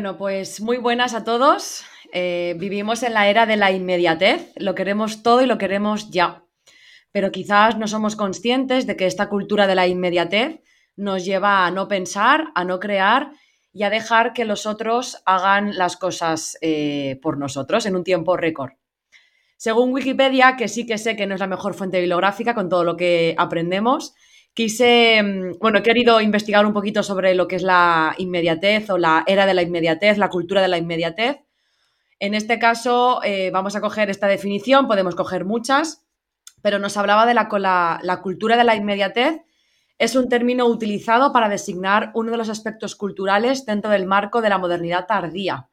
Bueno, pues muy buenas a todos. Eh, vivimos en la era de la inmediatez, lo queremos todo y lo queremos ya. Pero quizás no somos conscientes de que esta cultura de la inmediatez nos lleva a no pensar, a no crear y a dejar que los otros hagan las cosas eh, por nosotros en un tiempo récord. Según Wikipedia, que sí que sé que no es la mejor fuente bibliográfica con todo lo que aprendemos, quise, mm, bueno, he querido investigar un poquito sobre lo que es la inmediatez o la era de la inmediatez, la cultura de la inmediatez. En este caso, eh, vamos a coger esta definición, podemos coger muchas, pero nos hablaba de la, la cultura de la inmediatez. Es un término utilizado para designar uno de los aspectos culturales dentro del marco de la modernidad tardía.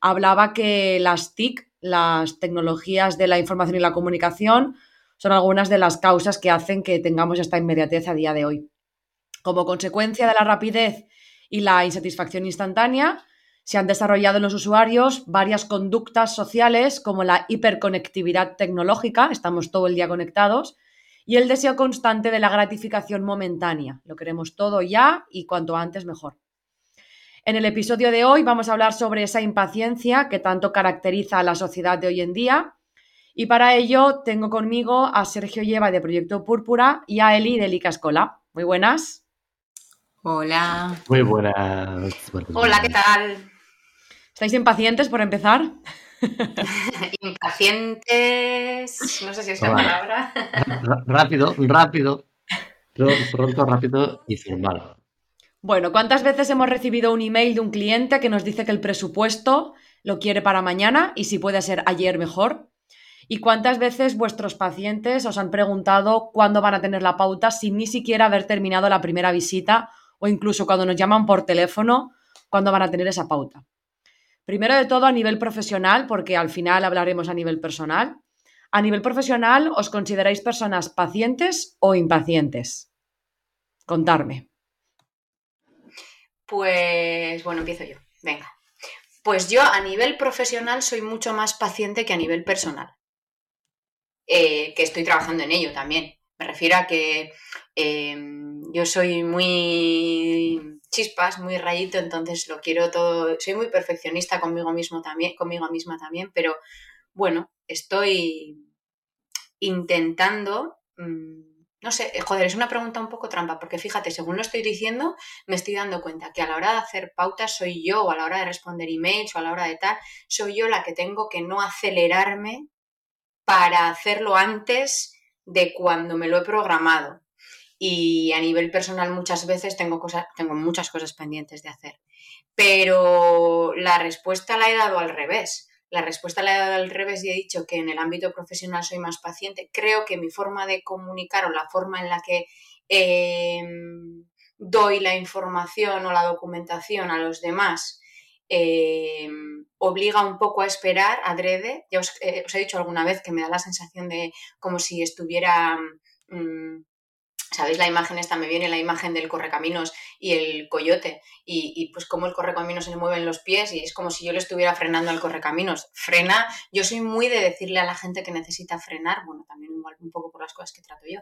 Hablaba que las TIC, las tecnologías de la información y la comunicación, son algunas de las causas que hacen que tengamos esta inmediatez a día de hoy. Como consecuencia de la rapidez y la insatisfacción instantánea, se han desarrollado en los usuarios varias conductas sociales como la hiperconectividad tecnológica, estamos todo el día conectados, y el deseo constante de la gratificación momentánea. Lo queremos todo ya y cuanto antes mejor. En el episodio de hoy vamos a hablar sobre esa impaciencia que tanto caracteriza a la sociedad de hoy en día y para ello tengo conmigo a Sergio Lleva de Proyecto Púrpura y a Eli de Licascola. Muy buenas. Hola. Muy buenas. Hola, ¿qué tal? ¿Estáis impacientes por empezar? impacientes. No sé si es la palabra. rápido, rápido. Pronto, rápido y formal. Bueno, ¿cuántas veces hemos recibido un email de un cliente que nos dice que el presupuesto lo quiere para mañana y si puede ser ayer mejor? ¿Y cuántas veces vuestros pacientes os han preguntado cuándo van a tener la pauta sin ni siquiera haber terminado la primera visita o incluso cuando nos llaman por teléfono, cuándo van a tener esa pauta? Primero de todo a nivel profesional, porque al final hablaremos a nivel personal. A nivel profesional, ¿os consideráis personas pacientes o impacientes? Contarme. Pues bueno, empiezo yo. Venga. Pues yo a nivel profesional soy mucho más paciente que a nivel personal. Eh, que estoy trabajando en ello también. Me refiero a que em, yo soy muy chispas, muy rayito, entonces lo quiero todo, soy muy perfeccionista conmigo mismo también, conmigo misma también, pero bueno, estoy intentando, mm, no sé, eh, joder, es una pregunta un poco trampa, porque fíjate, según lo estoy diciendo, me estoy dando cuenta que a la hora de hacer pautas soy yo, o a la hora de responder emails, o a la hora de tal, soy yo la que tengo que no acelerarme para hacerlo antes de cuando me lo he programado. Y a nivel personal muchas veces tengo, cosas, tengo muchas cosas pendientes de hacer. Pero la respuesta la he dado al revés. La respuesta la he dado al revés y he dicho que en el ámbito profesional soy más paciente. Creo que mi forma de comunicar o la forma en la que em, doy la información o la documentación a los demás eh, obliga un poco a esperar adrede. Ya eh, os, he dicho alguna vez que me da la sensación de como si estuviera... Mm, ¿Sabéis la imagen esta? Me viene la imagen del correcaminos y el coyote y, pues como el correcaminos se le mueven los pies y es como si yo le estuviera frenando al correcaminos. Frena, yo soy muy de decirle a la gente que necesita frenar, bueno, también un poco por las cosas que trato yo.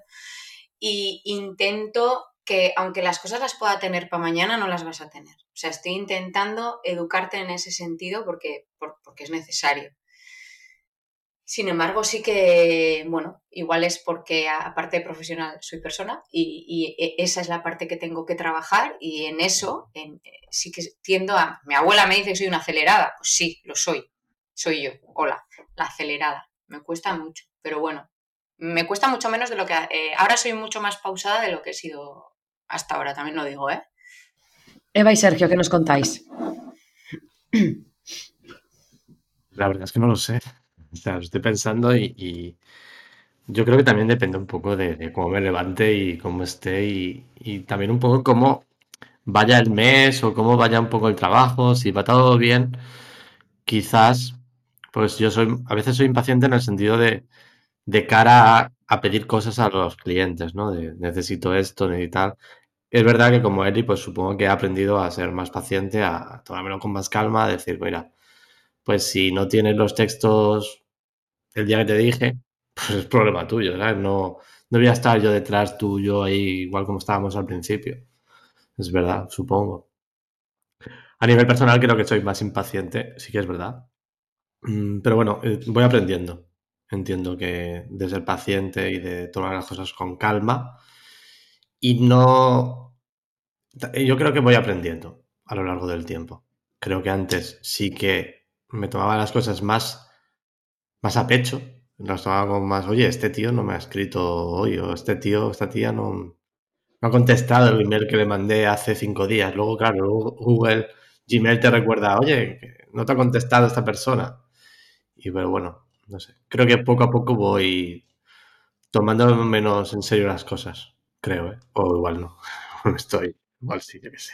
Y intento que aunque las cosas las pueda tener para mañana, no las vas a tener. O sea, estoy intentando educarte en ese sentido porque, porque es necesario. Sin embargo, sí que, bueno, igual es porque aparte de profesional soy persona y, e, esa es la parte que tengo que trabajar y en eso eh, sí que tiendo a... Mi abuela me dice que soy una acelerada, pues sí, lo soy, soy yo, hola, la acelerada. Me cuesta mucho, pero bueno, me cuesta mucho menos de lo que... Eh, ahora soy mucho más pausada de lo que he sido hasta ahora, también lo digo, ¿eh? Eva y Sergio, ¿qué nos contáis? La verdad es que no lo sé. O sea, estoy pensando y, yo creo que también depende un poco de, cómo me levante y cómo esté y, también un poco cómo vaya el mes o cómo vaya un poco el trabajo, si va todo bien, quizás, pues yo soy, a veces soy impaciente en el sentido de, de cara a, a pedir cosas a los clientes, ¿no? De necesito esto, necesito es verdad que como Eli, pues supongo que he aprendido a ser más paciente, a tomármelo con más calma, a decir, mira, pues si no tienes los textos el día que te dije, pues es problema tuyo, ¿sabes? No, no voy a estar yo detrás tuyo ahí igual como estábamos al principio. Es verdad, supongo. A nivel personal creo que soy más impaciente, sí que es verdad. Mm, pero bueno, eh, voy aprendiendo. Entiendo que de ser paciente y de tomar las cosas con calma. Y no... Yo creo que voy aprendiendo a lo largo del tiempo. Creo que antes sí que me tomaba las cosas más, más a pecho. Las tomaba como más, oye, este tío no me ha escrito hoy, o este tío, esta tía no, no ha contestado el email que le mandé hace cinco días. Luego, claro, Google, Gmail te recuerda, oye, no te ha contestado esta persona. Y pero bueno, no sé. Creo que poco a poco voy tomando menos en serio las cosas. Creo, ¿eh? O igual no. Estoy. Igual sí, yo qué sé.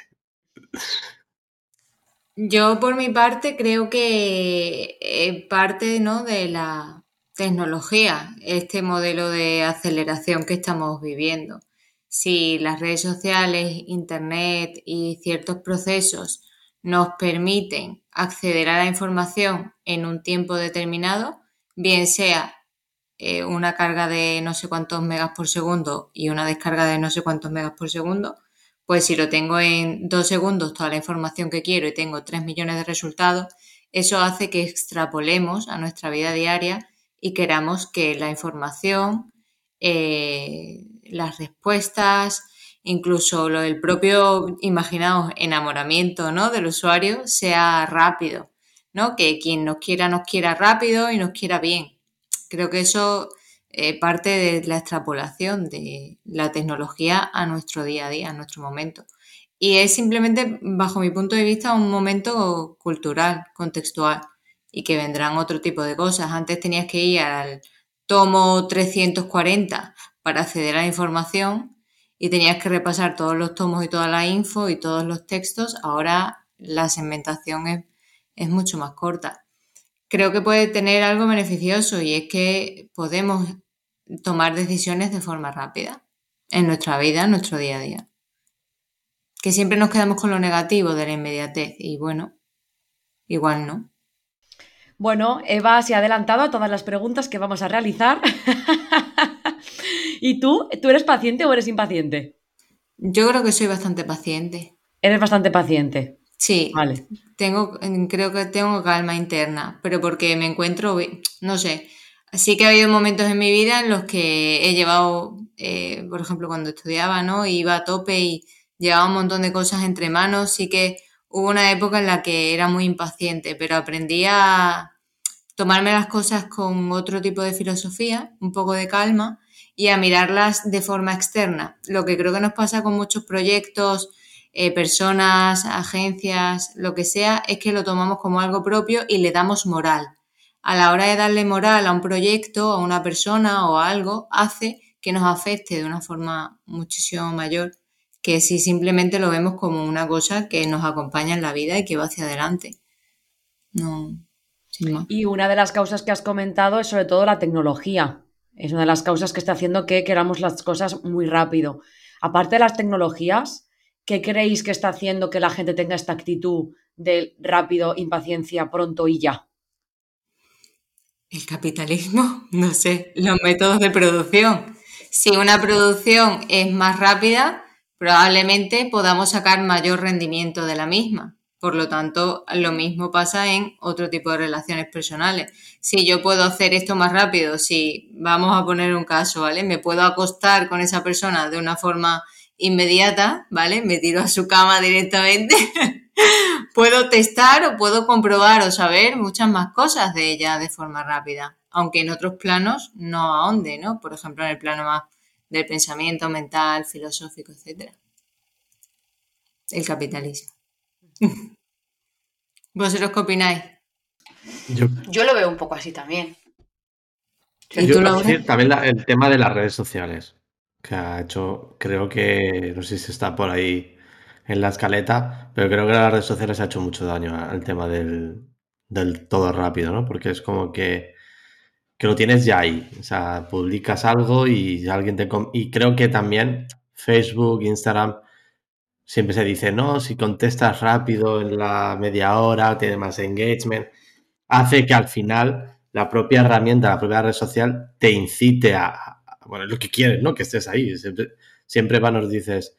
Yo, por mi parte, creo que eh, parte ¿no? de la tecnología, este modelo de aceleración que estamos viviendo. Si las redes sociales, Internet y ciertos procesos nos permiten acceder a la información en un tiempo determinado, bien sea eh, una carga de no sé cuántos megas por segundo y una descarga de no sé cuántos megas por segundo, pues si lo tengo en dos segundos toda la información que quiero y tengo tres millones de resultados, eso hace que extrapolemos a nuestra vida diaria y queramos que la información, eh, las respuestas, incluso lo del propio, imaginaos, enamoramiento ¿no? del usuario sea rápido, ¿no? Que quien nos quiera nos quiera rápido y nos quiera bien. Creo que eso eh, parte de la extrapolación de la tecnología a nuestro día a día, a nuestro momento. Y es simplemente, bajo mi punto de vista, un momento cultural, contextual, y que vendrán otro tipo de cosas. Antes tenías que ir al tomo 340 para acceder a la información y tenías que repasar todos los tomos y toda la info y todos los textos, ahora la segmentación es, mucho más corta. Creo que puede tener algo beneficioso y es que podemos tomar decisiones de forma rápida en nuestra vida, en nuestro día a día. Que siempre nos quedamos con lo negativo de la inmediatez y bueno, igual no. Bueno, Eva se ha adelantado a todas las preguntas que vamos a realizar. ¿Y tú? ¿Tú eres paciente o eres impaciente? Yo creo que soy bastante paciente. Eres bastante paciente. Sí. Vale. Tengo, creo que tengo calma interna, pero porque me encuentro, no sé. Sí que ha habido momentos en mi vida en los que he llevado, eh, por ejemplo, cuando estudiaba, ¿no? Iba a tope y llevaba un montón de cosas entre manos. Sí que hubo una época en la que era muy impaciente, pero aprendí a tomarme las cosas con otro tipo de filosofía, un poco de calma y a mirarlas de forma externa. Lo que creo que nos pasa con muchos proyectos, eh, personas, agencias, lo que sea, es que lo tomamos como algo propio y le damos moral. A la hora de darle moral a un proyecto, a una persona o a algo, hace que nos afecte de una forma muchísimo mayor que si simplemente lo vemos como una cosa que nos acompaña en la vida y que va hacia adelante. No. Y una de las causas que has comentado es sobre todo la tecnología. Es una de las causas que está haciendo que queramos las cosas muy rápido. Aparte de las tecnologías, ¿qué creéis que está haciendo que la gente tenga esta actitud de rápido, impaciencia, pronto y ya? El capitalismo, no sé, los métodos de producción. Si una producción es más rápida, probablemente podamos sacar mayor rendimiento de la misma. Por lo tanto, lo mismo pasa en otro tipo de relaciones personales. Si yo puedo hacer esto más rápido, si vamos a poner un caso, ¿vale? Me puedo acostar con esa persona de una forma inmediata, ¿vale? Me tiro a su cama directamente. puedo testar o puedo comprobar o saber muchas más cosas de ella de forma rápida, aunque en otros planos no ahonde, ¿no? Por ejemplo, en el plano más del pensamiento mental, filosófico, etc. El capitalismo. ¿Vosotros qué opináis? Yo, lo veo un poco así también. también el tema de las redes sociales, que ha hecho, creo que, no sé si está por ahí en la escaleta, pero creo que las redes sociales ha hecho mucho daño al tema del, todo rápido, ¿no? Porque es como que, que lo tienes ya ahí, o sea, publicas algo y alguien te... Y creo que también Facebook, Instagram siempre se dice, no, si contestas rápido en la media hora, tiene más engagement, hace que al final la propia herramienta, la propia red social te incite a, bueno, lo que quieres, ¿no? Que estés ahí. Siempre, va, nos dices,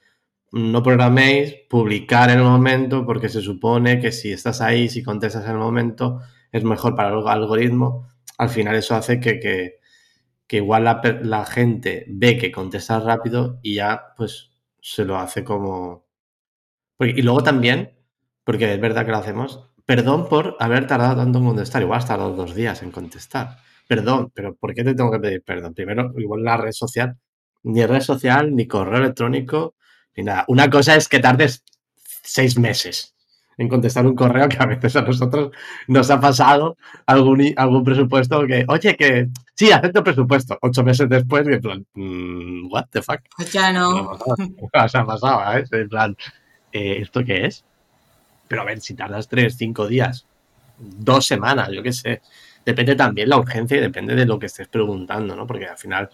no programéis publicar en el momento porque se supone que si estás ahí, si contestas en el momento, es mejor para el algoritmo. Al final eso hace que, que, igual la, la, gente ve que contestas rápido y ya pues se lo hace como... Y luego también, porque es verdad que lo hacemos, perdón por haber tardado tanto en contestar, igual has tardado dos días en contestar. Perdón, pero ¿por qué te tengo que pedir perdón? Primero, igual la red social, ni red social, ni correo electrónico, ni nada. Una cosa es que tardes seis meses en contestar un correo que a veces a nosotros nos ha pasado algún, algún presupuesto que, oye, que sí, acepto presupuesto. Ocho meses después, en plan, mm, what the fuck. Pues ya no. Se ha pasado, ¿eh? En plan, eh, ¿esto qué es? Pero a ver, si tardas tres, cinco días, dos semanas, yo qué sé. Depende también la urgencia y depende de lo que estés preguntando, ¿no? Porque al final,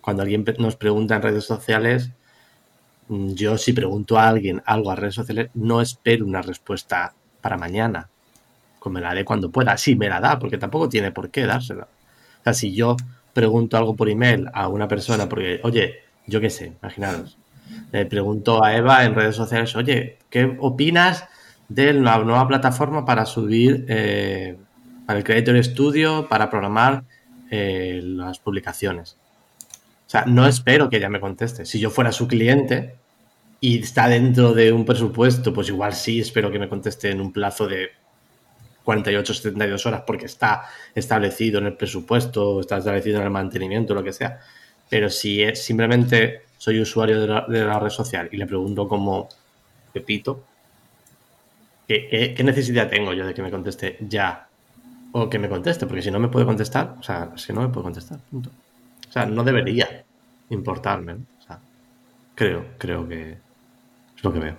cuando alguien nos pregunta en redes sociales, Mm, yo si pregunto a alguien algo a redes sociales, no espero una respuesta para mañana. Pues me la dé cuando pueda. Sí, me la da, porque tampoco tiene por qué dársela. O sea, si yo pregunto algo por email a una persona, porque, oye, yo qué sé, imaginaros, le pregunto a Eva en redes sociales, oye, ¿qué opinas de la nueva plataforma para subir eh, para el Creator Studio, para programar eh, las publicaciones? O sea, no espero que ella me conteste. Si yo fuera su cliente y está dentro de un presupuesto, pues igual sí espero que me conteste en un plazo de 48, 72 horas porque está establecido en el presupuesto, está establecido en el mantenimiento, lo que sea. Pero si simplemente soy usuario de la, red social y le pregunto como Pepito, ¿qué, ¿qué, necesidad tengo yo de que me conteste ya? O que me conteste, porque si no me puede contestar, o sea, si no me puede contestar, punto. O sea, no debería importarme. O sea, creo, creo que es lo que veo.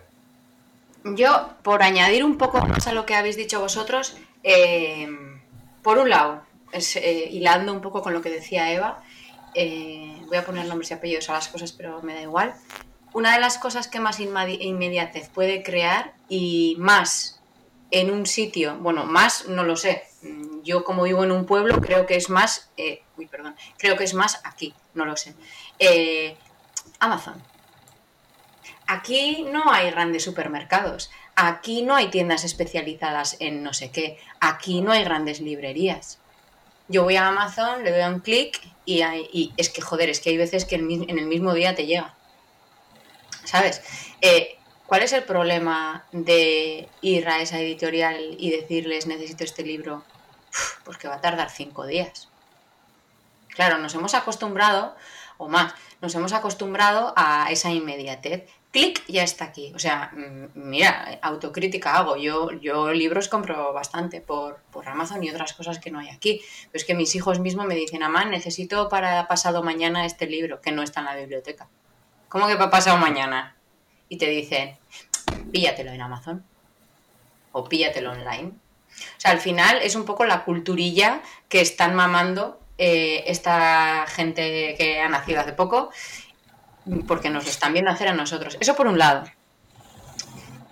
Yo, por añadir un poco más a lo que habéis dicho vosotros, eh, por un lado, eh, hilando un poco con lo que decía Eva, eh, voy a poner nombres y apellidos a las cosas, pero me da igual. Una de las cosas que más inmediatez puede crear y más en un sitio, bueno, más no lo sé, yo como vivo en un pueblo creo que es más, eh, uy, perdón, creo que es más aquí, no lo sé. Eh, Amazon. Aquí no hay grandes supermercados, aquí no hay tiendas especializadas en no sé qué, aquí no hay grandes librerías. Yo voy a Amazon, le doy un clic y, y, es que, joder, es que hay veces que en el mismo día te llega. ¿Sabes? Eh, ¿Cuál es el problema de ir a esa editorial y decirles necesito este libro pues que va a tardar cinco días. Claro, nos hemos acostumbrado, o más, nos hemos acostumbrado a esa inmediatez. Clic, ya está aquí. O sea, mm, mira, autocrítica hago. Yo, yo libros compro bastante por, por Amazon y otras cosas que no hay aquí. Pero es que mis hijos mismos me dicen, mamá, necesito para pasado mañana este libro, que no está en la biblioteca. ¿Cómo que para pasado mañana? Y te dicen, píllatelo en Amazon o píllatelo online. O sea, al final es un poco la culturilla que están mamando eh, esta gente que ha nacido hace poco, porque nos lo están viendo hacer a nosotros. Eso por un lado.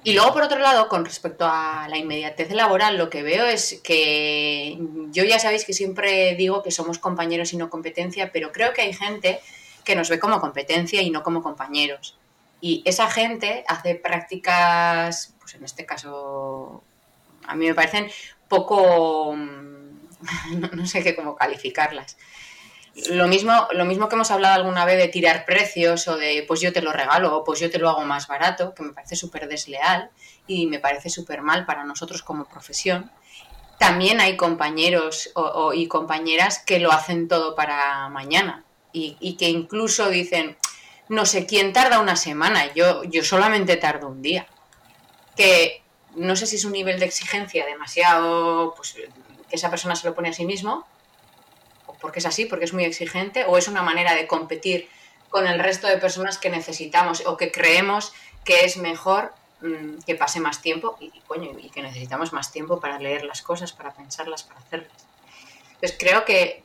Y luego, por otro lado, con respecto a la inmediatez laboral, lo que veo es que yo ya sabéis que siempre digo que somos compañeros y no competencia, pero creo que hay gente que nos ve como competencia y no como compañeros. Y esa gente hace prácticas, pues en este caso a mí me parecen poco, mm, no, sé qué cómo calificarlas. Lo mismo, lo mismo que hemos hablado alguna vez de tirar precios o de pues yo te lo regalo o pues yo te lo hago más barato, que me parece súper desleal y me parece súper mal para nosotros como profesión. También hay compañeros y compañeras que lo hacen todo para mañana y, que incluso dicen, no sé quién tarda una semana, yo, yo solamente tardo un día. Que no sé si es un nivel de exigencia demasiado, pues que esa persona se lo pone a sí mismo, o porque es así, porque es muy exigente, o es una manera de competir con el resto de personas que necesitamos o que creemos que es mejor mm, que pase más tiempo y, coño, y que necesitamos más tiempo para leer las cosas, para pensarlas, para hacerlas. Entonces creo que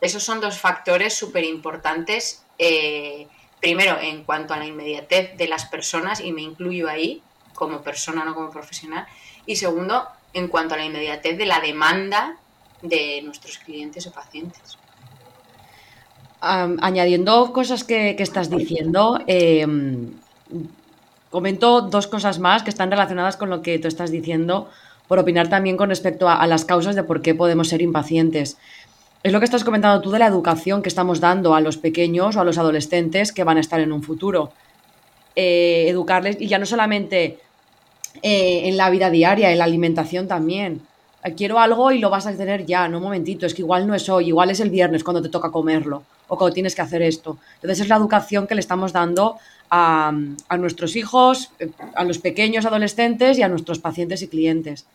esos son dos factores súper importantes. Eh, primero, en cuanto a la inmediatez de las personas, y me incluyo ahí, como persona, no como profesional. Y segundo, en cuanto a la inmediatez de la demanda de nuestros clientes o pacientes. añadiendo cosas que, estás diciendo, em, comento dos cosas más que están relacionadas con lo que tú estás diciendo, por opinar también con respecto a, las causas de por qué podemos ser impacientes. Es lo que estás comentando tú de la educación que estamos dando a los pequeños o a los adolescentes que van a estar en un futuro. Eh, educarles, y ya no solamente eh, en la vida diaria, en la alimentación también. Quiero algo y lo vas a tener ya, no un momentito, es que igual no es hoy, igual es el viernes cuando te toca comerlo o cuando tienes que hacer esto. Entonces es la educación que le estamos dando a, nuestros hijos, a los pequeños adolescentes y a nuestros pacientes y clientes.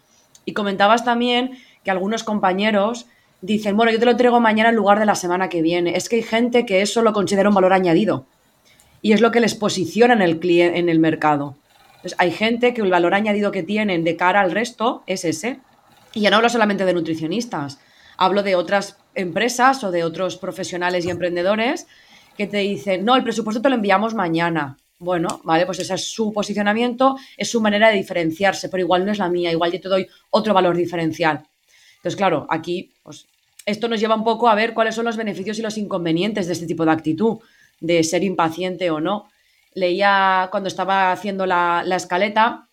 Y comentabas también que algunos compañeros dicen, bueno, yo te lo traigo mañana en lugar de la semana que viene. Es que hay gente que eso lo considera un valor añadido y es lo que les posiciona en el, en el mercado. hay gente que el valor añadido que tienen de cara al resto es ese. Y ya no hablo solamente de nutricionistas, hablo de otras empresas o de otros profesionales y emprendedores que te dicen, no, el presupuesto te lo enviamos mañana. Bueno, vale, pues ese es su posicionamiento, es su manera de diferenciarse, pero igual no es la mía, igual yo te doy otro valor diferencial. Entonces, claro, aquí, pues, esto nos lleva un poco a ver cuáles son los beneficios y los inconvenientes de este tipo de actitud, de ser impaciente o no. Leía cuando estaba haciendo la, la escaleta,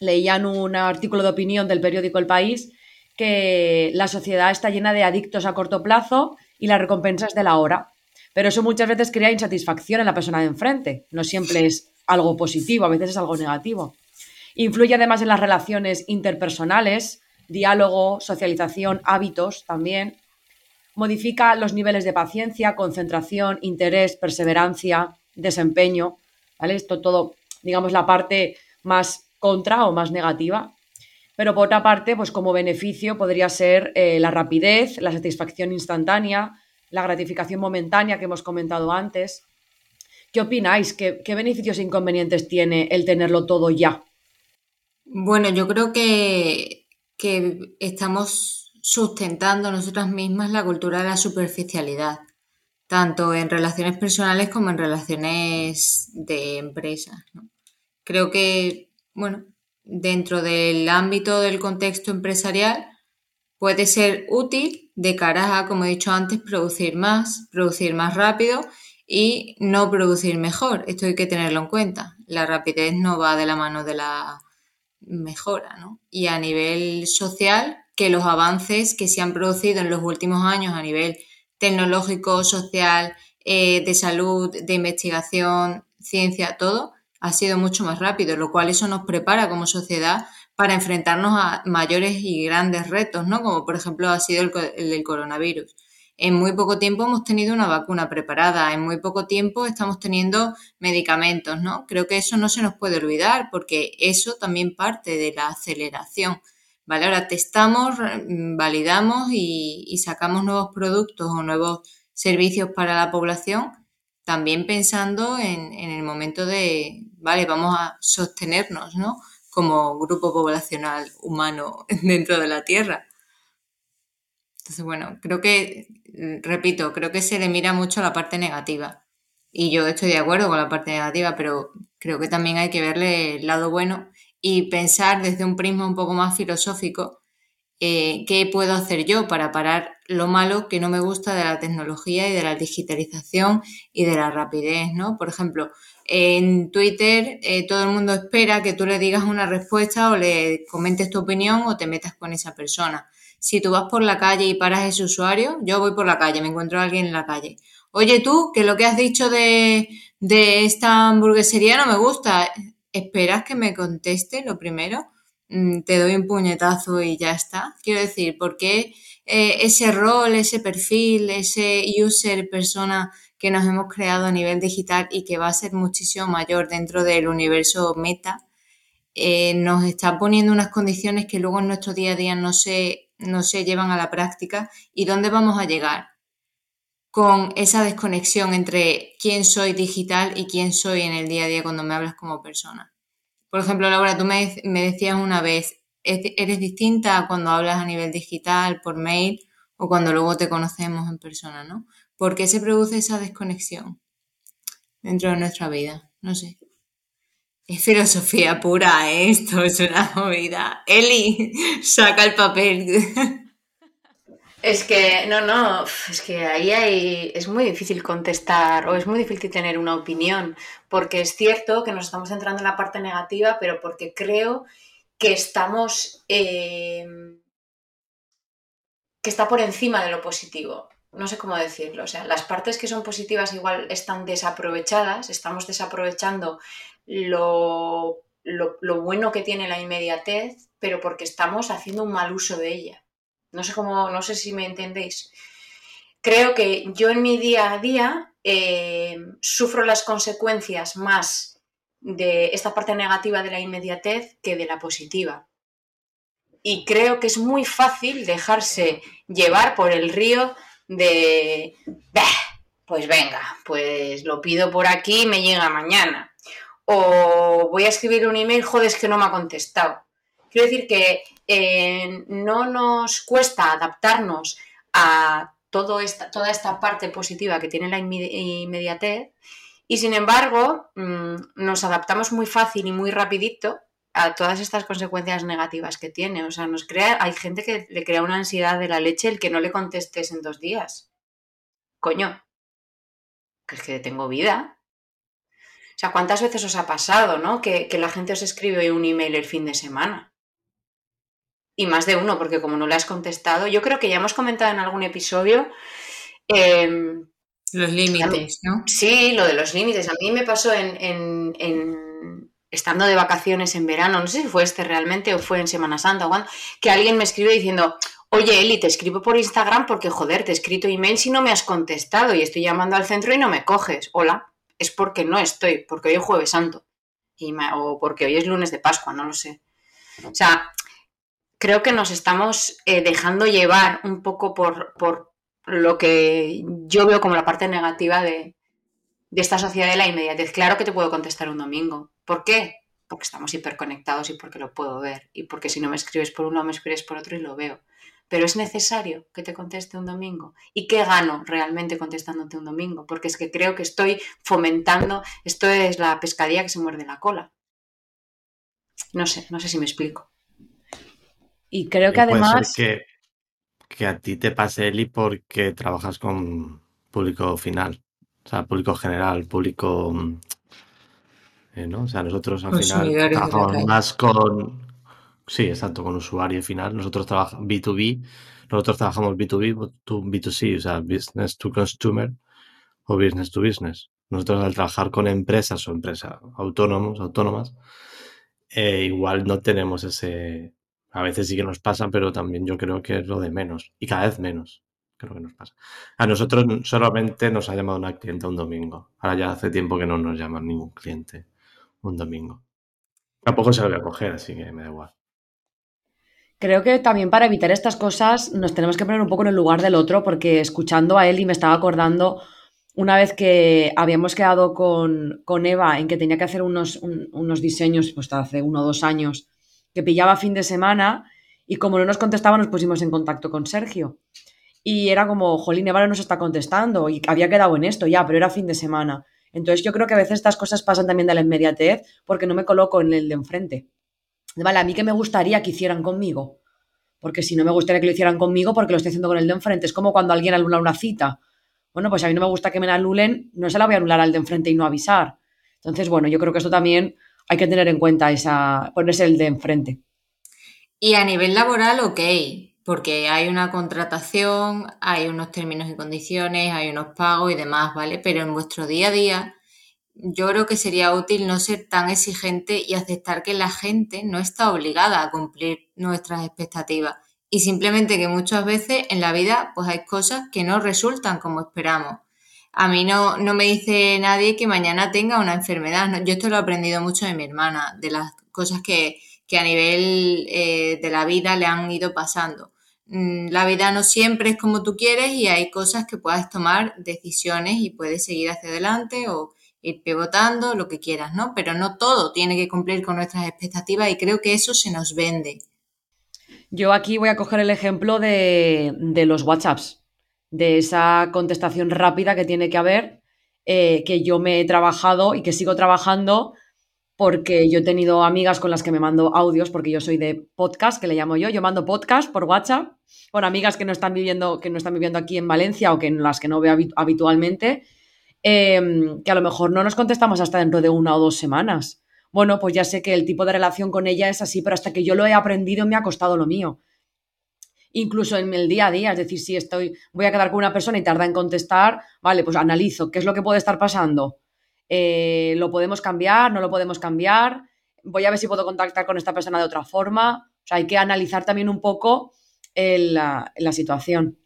leía en un artículo de opinión del periódico El País que la sociedad está llena de adictos a corto plazo y la recompensa es de la hora. Pero eso muchas veces crea insatisfacción en la persona de enfrente. No siempre es algo positivo, a veces es algo negativo. Influye además en las relaciones interpersonales, diálogo, socialización, hábitos también. Modifica los niveles de paciencia, concentración, interés, perseverancia, desempeño. ¿Vale? Esto todo, digamos, la parte más contra o más negativa. Pero por otra parte, pues como beneficio podría ser eh, la rapidez, la satisfacción instantánea, la gratificación momentánea que hemos comentado antes. ¿Qué opináis? ¿Qué, beneficios e inconvenientes tiene el tenerlo todo ya? Bueno, yo creo que, que estamos sustentando nosotras mismas la cultura de la superficialidad, tanto en relaciones personales como en relaciones de empresas. Creo que, bueno, dentro del ámbito del contexto empresarial puede ser útil de cara a, como he dicho antes, producir más, producir más rápido y no producir mejor. Esto hay que tenerlo en cuenta. La rapidez no va de la mano de la mejora, ¿no? Y a nivel social, que los avances que se han producido en los últimos años a nivel tecnológico, social, eh, de salud, de investigación, ciencia, todo, ha sido mucho más rápido, lo cual eso nos prepara como sociedad para enfrentarnos a mayores y grandes retos, ¿no? Como por ejemplo ha sido el, del coronavirus. En muy poco tiempo hemos tenido una vacuna preparada, en muy poco tiempo estamos teniendo medicamentos, ¿no? Creo que eso no se nos puede olvidar porque eso también parte de la aceleración. ¿Vale? Ahora testamos, validamos y, sacamos nuevos productos o nuevos servicios para la población también pensando en, el momento de, vale, vamos a sostenernos, ¿no? Como grupo poblacional humano dentro de la Tierra. Entonces, bueno, creo que, repito, creo que se le mira mucho la parte negativa. Y yo estoy de acuerdo con la parte negativa, pero creo que también hay que verle el lado bueno y pensar desde un prisma un poco más filosófico eh, qué puedo hacer yo para parar lo malo que no me gusta de la tecnología y de la digitalización y de la rapidez, ¿no? Por ejemplo, en Twitter eh, todo el mundo espera que tú le digas una respuesta o le comentes tu opinión o te metas con esa persona. Si tú vas por la calle y paras ese usuario, yo voy por la calle, me encuentro a alguien en la calle. Oye tú, que lo que has dicho de, de esta hamburguesería no me gusta. ¿Esperas que me conteste lo primero? Mm, te doy un puñetazo y ya está. Quiero decir, ¿por qué eh, ese rol, ese perfil, ese user persona que nos hemos creado a nivel digital y que va a ser muchísimo mayor dentro del universo meta, eh, nos está poniendo unas condiciones que luego en nuestro día a día no se, no se llevan a la práctica y dónde vamos a llegar con esa desconexión entre quién soy digital y quién soy en el día a día cuando me hablas como persona. Por ejemplo, Laura, tú me, decías una vez, ¿eres distinta cuando hablas a nivel digital, por mail o cuando luego te conocemos en persona, ¿no? ¿Por qué se produce esa desconexión dentro de nuestra vida? No sé. Es filosofía pura, ¿eh? esto es una movida. Eli, saca el papel. Es que, no, no, es que ahí hay, es muy difícil contestar o es muy difícil tener una opinión, porque es cierto que nos estamos entrando en la parte negativa, pero porque creo que estamos, eh, que está por encima de lo positivo. No sé cómo decirlo, o sea, las partes que son positivas igual están desaprovechadas, estamos desaprovechando lo, lo, lo bueno que tiene la inmediatez, pero porque estamos haciendo un mal uso de ella. No sé cómo, no sé si me entendéis. Creo que yo en mi día a día eh, sufro las consecuencias más de esta parte negativa de la inmediatez que de la positiva. Y creo que es muy fácil dejarse llevar por el río de, pues venga, pues lo pido por aquí y me llega mañana. O voy a escribir un email, joder, es que no me ha contestado. Quiero decir que eh, no nos cuesta adaptarnos a esta, toda esta parte positiva que tiene la inmediatez y sin embargo mm, nos adaptamos muy fácil y muy rapidito a todas estas consecuencias negativas que tiene. O sea, nos crea, hay gente que le crea una ansiedad de la leche el que no le contestes en dos días. Coño, que es que tengo vida. O sea, ¿cuántas veces os ha pasado, no? Que, que la gente os escribe un email el fin de semana y más de uno, porque como no le has contestado, yo creo que ya hemos comentado en algún episodio. Em, los límites, ¿no? Sí, lo de los límites. A mí me pasó en, estando de vacaciones en verano, no sé si fue este realmente o fue en Semana Santa, o que alguien me escribe diciendo, oye Eli, te escribo por Instagram porque joder, te he escrito email si no me has contestado y estoy llamando al centro y no me coges. Hola, es porque no estoy, porque hoy es jueves santo y o porque hoy es lunes de Pascua, no lo sé. O sea, creo que nos estamos eh, dejando llevar un poco por, por, lo que yo veo como la parte negativa de, esta sociedad de la inmediatez. Claro que te puedo contestar un domingo. ¿Por qué? Porque estamos hiperconectados y porque lo puedo ver. Y porque si no me escribes por uno, me escribes por otro y lo veo. Pero es necesario que te conteste un domingo. ¿Y qué gano realmente contestándote un domingo? Porque es que creo que estoy fomentando, esto es la pescadilla que se muerde la cola. No sé, no sé si me explico. Y creo que además... que, que a ti te pase, Eli, porque trabajas con público final, o sea, público general, público... Mm, eh, ¿no? O sea, nosotros al final trabajamos más con... Sí, exacto, con usuario final. Nosotros trabajamos B2B, nosotros trabajamos B2B, B2C, o sea, business to consumer o business to business. Nosotros al trabajar con empresas o empresas autónomos, autónomas, eh, igual no tenemos ese, a veces sí que nos pasa, pero también yo creo que es lo de menos. Y cada vez menos creo que nos pasa. A nosotros solamente nos ha llamado una cliente un domingo. Ahora ya hace tiempo que no nos llama ningún cliente un domingo. Tampoco se lo voy a coger, así que me da igual. Creo que también para evitar estas cosas nos tenemos que poner un poco en el lugar del otro, porque escuchando a él y me estaba acordando una vez que habíamos quedado con, con Eva en que tenía que hacer unos, unos diseños, pues hace uno o dos años, que pillaba fin de semana y como no nos contestaba nos pusimos en contacto con Sergio. Y era como, jolín, Eva no nos está contestando y había quedado en esto ya, pero era fin de semana. Entonces yo creo que a veces estas cosas pasan también de la inmediatez porque no me coloco en el de enfrente. Vale, a mí que me gustaría que hicieran conmigo. Porque si no me gustaría que lo hicieran conmigo, porque lo estoy haciendo con el de enfrente. Es como cuando alguien anula una cita. Bueno, pues a mí no me gusta que me la anulen, no se la voy a anular al de enfrente y no avisar. Entonces, bueno, yo creo que esto también hay que tener en cuenta esa, ponerse el de enfrente. Y a nivel laboral, ok, porque hay una contratación, hay unos términos y condiciones, hay unos pagos y demás, ¿vale? Pero en vuestro día a día, yo creo que sería útil no ser tan exigente y aceptar que la gente no está obligada a cumplir nuestras expectativas. Y simplemente que muchas veces en la vida pues hay cosas que no resultan como esperamos. A mí no, no me dice nadie que mañana tenga una enfermedad. Yo esto lo he aprendido mucho de mi hermana, de las cosas que, a nivel eh, de la vida le han ido pasando. Mm, la vida no siempre es como tú quieres y hay cosas que puedes tomar decisiones y puedes seguir hacia adelante o ir pivotando, lo que quieras, ¿no? Pero no todo tiene que cumplir con nuestras expectativas y creo que eso se nos vende. Yo aquí voy a coger el ejemplo de, de los WhatsApps de esa contestación rápida que tiene que haber, eh, que yo me he trabajado y que sigo trabajando porque yo he tenido amigas con las que me mando audios, porque yo soy de podcast, que le llamo yo, yo mando podcast por WhatsApp con amigas que no están viviendo, que no están viviendo aquí en Valencia o que en las que no veo habitualmente, em, que a lo mejor no nos contestamos hasta dentro de una o dos semanas. Bueno, pues ya sé que el tipo de relación con ella es así, pero hasta que yo lo he aprendido me ha costado lo mío. Incluso en el día a día, es decir, si estoy, voy a quedar con una persona y tarda en contestar, vale, pues analizo qué es lo que puede estar pasando eh, ¿Lo podemos cambiar? ¿No lo podemos cambiar? Voy a ver si puedo contactar con esta persona de otra forma. O sea, hay que analizar también un poco la, situación.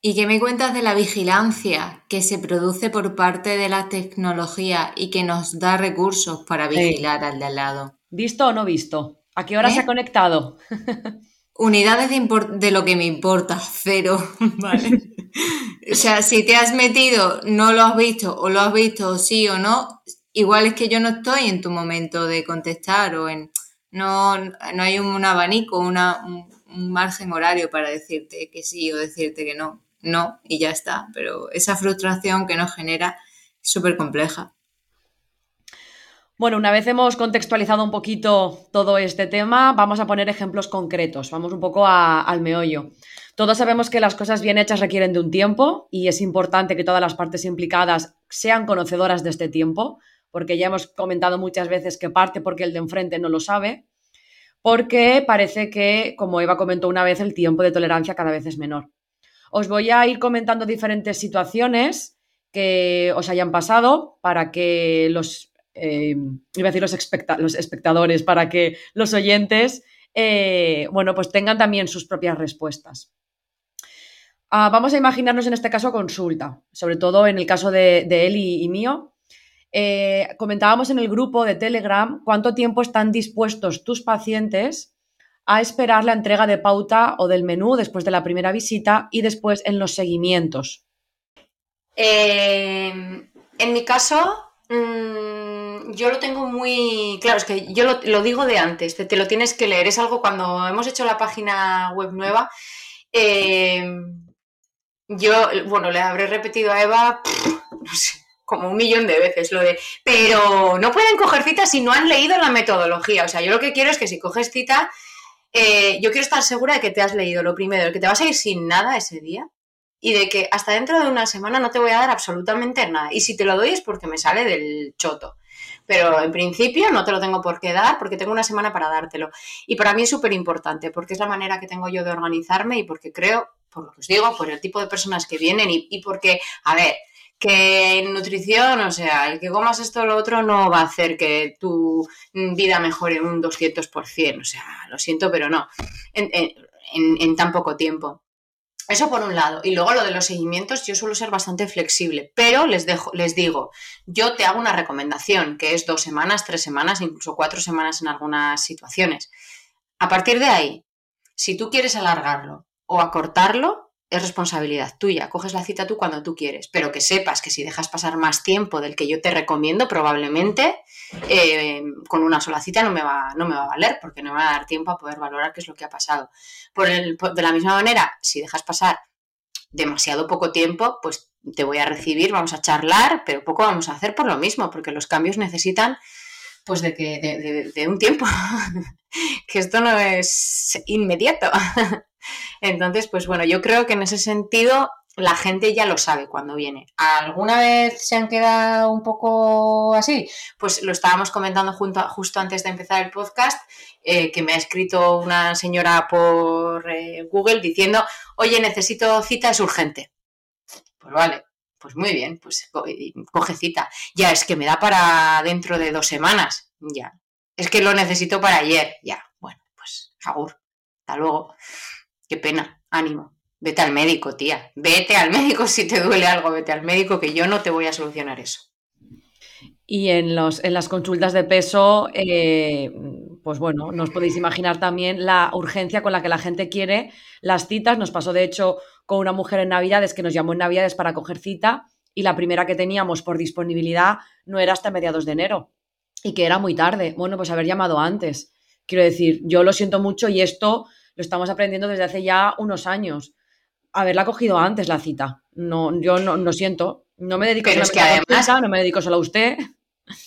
¿Y qué me cuentas de la vigilancia que se produce por parte de la tecnología y que nos da recursos para vigilar al de al lado? ¿Visto o no visto? ¿A qué hora se ha ¿Eh? conectado? Unidades de, de, lo que me importa, cero. Vale. o sea, si te has metido, no lo has visto, o lo has visto sí o no, igual es que yo no estoy en tu momento de contestar o en. No, no hay un, abanico, una, un, margen horario para decirte que sí o decirte que no. No, y ya está. Pero esa frustración que nos genera es súper compleja. Bueno, una vez hemos contextualizado un poquito todo este tema, vamos a poner ejemplos concretos. Vamos un poco al meollo. Todos sabemos que las cosas bien hechas requieren de un tiempo y es importante que todas las partes implicadas sean conocedoras de este tiempo, porque ya hemos comentado muchas veces que parte porque el de enfrente no lo sabe, porque parece que, como Eva comentó una vez, el tiempo de tolerancia cada vez es menor. Os voy a ir comentando diferentes situaciones que os hayan pasado para que los, eh, iba a decir los, los, espectadores, para que los oyentes, eh, bueno, pues tengan también sus propias respuestas. Ah, vamos a imaginarnos en este caso consulta, sobre todo en el caso de, él y, mío. Eh, comentábamos en el grupo de Telegram cuánto tiempo están dispuestos tus pacientes a esperar la entrega de pauta o del menú después de la primera visita y después en los seguimientos. Eh, en mi caso, mm, yo lo tengo muy claro, es que yo lo, digo de antes, te, lo tienes que leer. Es algo cuando hemos hecho la página web nueva. Eh, yo, bueno, le habré repetido a Eva, como un millón de veces lo de, pero no pueden coger cita si no han leído la metodología. O sea, yo lo que quiero es que si coges cita, eh, yo quiero estar segura de que te has leído lo primero, que te vas a ir sin nada ese día y de que hasta dentro de una semana no te voy a dar absolutamente nada. Y si te lo doy es porque me sale del choto. Pero en principio no te lo tengo por qué dar porque tengo una semana para dártelo. Y para mí es súper importante porque es la manera que tengo yo de organizarme y porque creo por lo que os digo, por el tipo de personas que vienen y, porque, a ver, que en nutrición, o sea, el que comas esto o lo otro no va a hacer que tu vida mejore un 200%, o sea, lo siento, pero no, en, tan poco tiempo. Eso por un lado. Y luego lo de los seguimientos, yo suelo ser bastante flexible, pero les, dejo, les digo, yo te hago una recomendación, que es dos semanas, tres semanas, incluso cuatro semanas en algunas situaciones. A partir de ahí, si tú quieres alargarlo o acortarlo es responsabilidad tuya. Coges la cita tú cuando tú quieres, pero que sepas que si dejas pasar más tiempo del que yo te recomiendo, probablemente eh, con una sola cita no me, va, no me va a valer porque no me va a dar tiempo a poder valorar qué es lo que ha pasado. Por de la misma manera, si dejas pasar demasiado poco tiempo, pues te voy a recibir, vamos a charlar, pero poco vamos a hacer por lo mismo, porque los cambios necesitan pues de que de un tiempo, que esto no es inmediato. Entonces, pues bueno, yo creo que en ese sentido la gente ya lo sabe cuando viene. ¿Alguna vez se han quedado un poco así? Pues lo estábamos comentando justo antes de empezar el podcast, eh, que me ha escrito una señora por eh, Google diciendo, oye, necesito cita, es urgente. Pues vale, pues muy bien, pues coge cita. Ya, es que me da para dentro de dos semanas. Ya. Es que lo necesito para ayer. Ya. Bueno, pues agur. Hasta luego. Qué pena, ánimo. Vete al médico, tía. Vete al médico si te duele algo, vete al médico que yo no te voy a solucionar eso. Y en, los, en las consultas de peso, eh, pues bueno, nos podéis imaginar también la urgencia con la que la gente quiere las citas. Nos pasó, de hecho, con una mujer en Navidades que nos llamó en Navidades para coger cita y la primera que teníamos por disponibilidad no era hasta mediados de enero y que era muy tarde. Bueno, pues haber llamado antes. Quiero decir, yo lo siento mucho y esto lo estamos aprendiendo desde hace ya unos años. Haberla cogido antes la cita. No, yo no, no siento. No me dedico a que además, no me dedico solo a usted.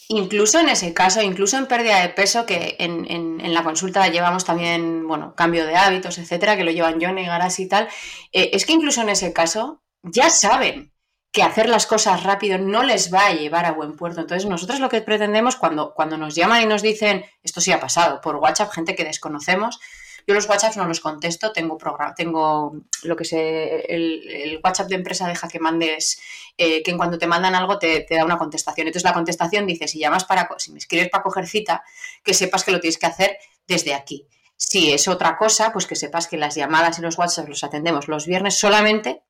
Incluso en ese caso, incluso en pérdida de peso, que en, la consulta llevamos también, bueno, cambio de hábitos, etcétera, que lo llevan John y Garas y tal, eh, es que incluso en ese caso ya saben que hacer las cosas rápido no les va a llevar a buen puerto. Entonces, nosotros lo que pretendemos cuando, cuando nos llaman y nos dicen, esto sí ha pasado, por WhatsApp, gente que desconocemos, yo los WhatsApps no los contesto, tengo tengo lo que sé, el, WhatsApp de empresa deja que mandes, eh, que en cuanto te mandan algo te, da una contestación. Entonces la contestación dice, si llamas para, si me escribes para coger cita, que sepas que lo tienes que hacer desde aquí. Si es otra cosa, pues que sepas que las llamadas y los WhatsApp los atendemos los viernes solamente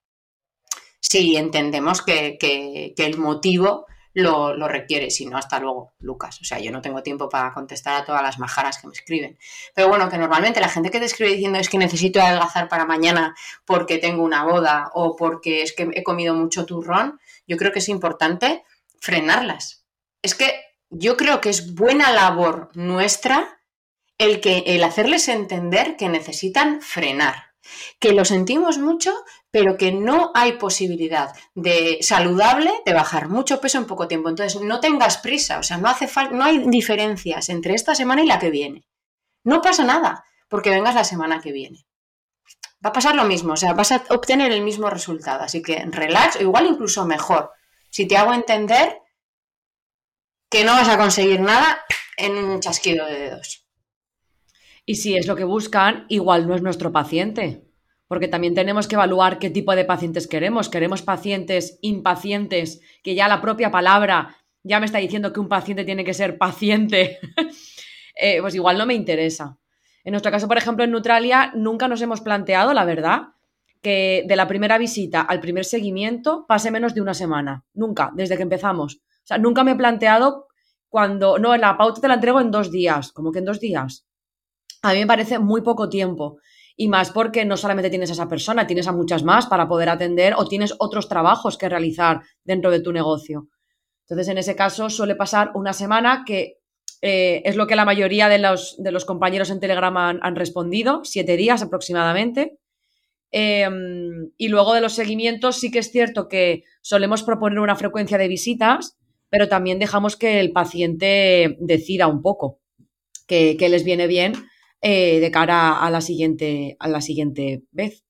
si entendemos que, que el motivo lo, requiere, si no, hasta luego, Lucas. O sea, yo no tengo tiempo para contestar a todas las majaras que me escriben. Pero bueno, que normalmente la gente que te escribe diciendo es que necesito adelgazar para mañana porque tengo una boda o porque es que he comido mucho turrón, yo creo que es importante frenarlas. Es que yo creo que es buena labor nuestra el, que, el hacerles entender que necesitan frenar que lo sentimos mucho, pero que no hay posibilidad de saludable de bajar mucho peso en poco tiempo. Entonces, no tengas prisa, o sea, no hace falta, no hay diferencias entre esta semana y la que viene. No pasa nada porque vengas la semana que viene. Va a pasar lo mismo, o sea, vas a obtener el mismo resultado. Así que relax, igual incluso mejor. Si te hago entender que no vas a conseguir nada en un chasquido de dedos. Y si es lo que buscan, igual no es nuestro paciente. Porque también tenemos que evaluar qué tipo de pacientes queremos. Queremos pacientes impacientes, que ya la propia palabra ya me está diciendo que un paciente tiene que ser paciente. Eh, pues igual no me interesa. En nuestro caso, por ejemplo, en Neutralia, nunca nos hemos planteado, la verdad, que de la primera visita al primer seguimiento pase menos de una semana. Nunca, desde que empezamos. O sea, nunca me he planteado cuando, no, la pauta te la entrego en dos días. como que en dos días? A mí me parece muy poco tiempo. Y más porque no solamente tienes a esa persona, tienes a muchas más para poder atender o tienes otros trabajos que realizar dentro de tu negocio. Entonces, en ese caso, suele pasar una semana que eh, es lo que la mayoría de los, de los compañeros en Telegram han, respondido, siete días aproximadamente. Em, y luego de los seguimientos, sí que es cierto que solemos proponer una frecuencia de visitas, pero también dejamos que el paciente decida un poco, que, que les viene bien eh, de cara a la, siguiente, a la siguiente vez.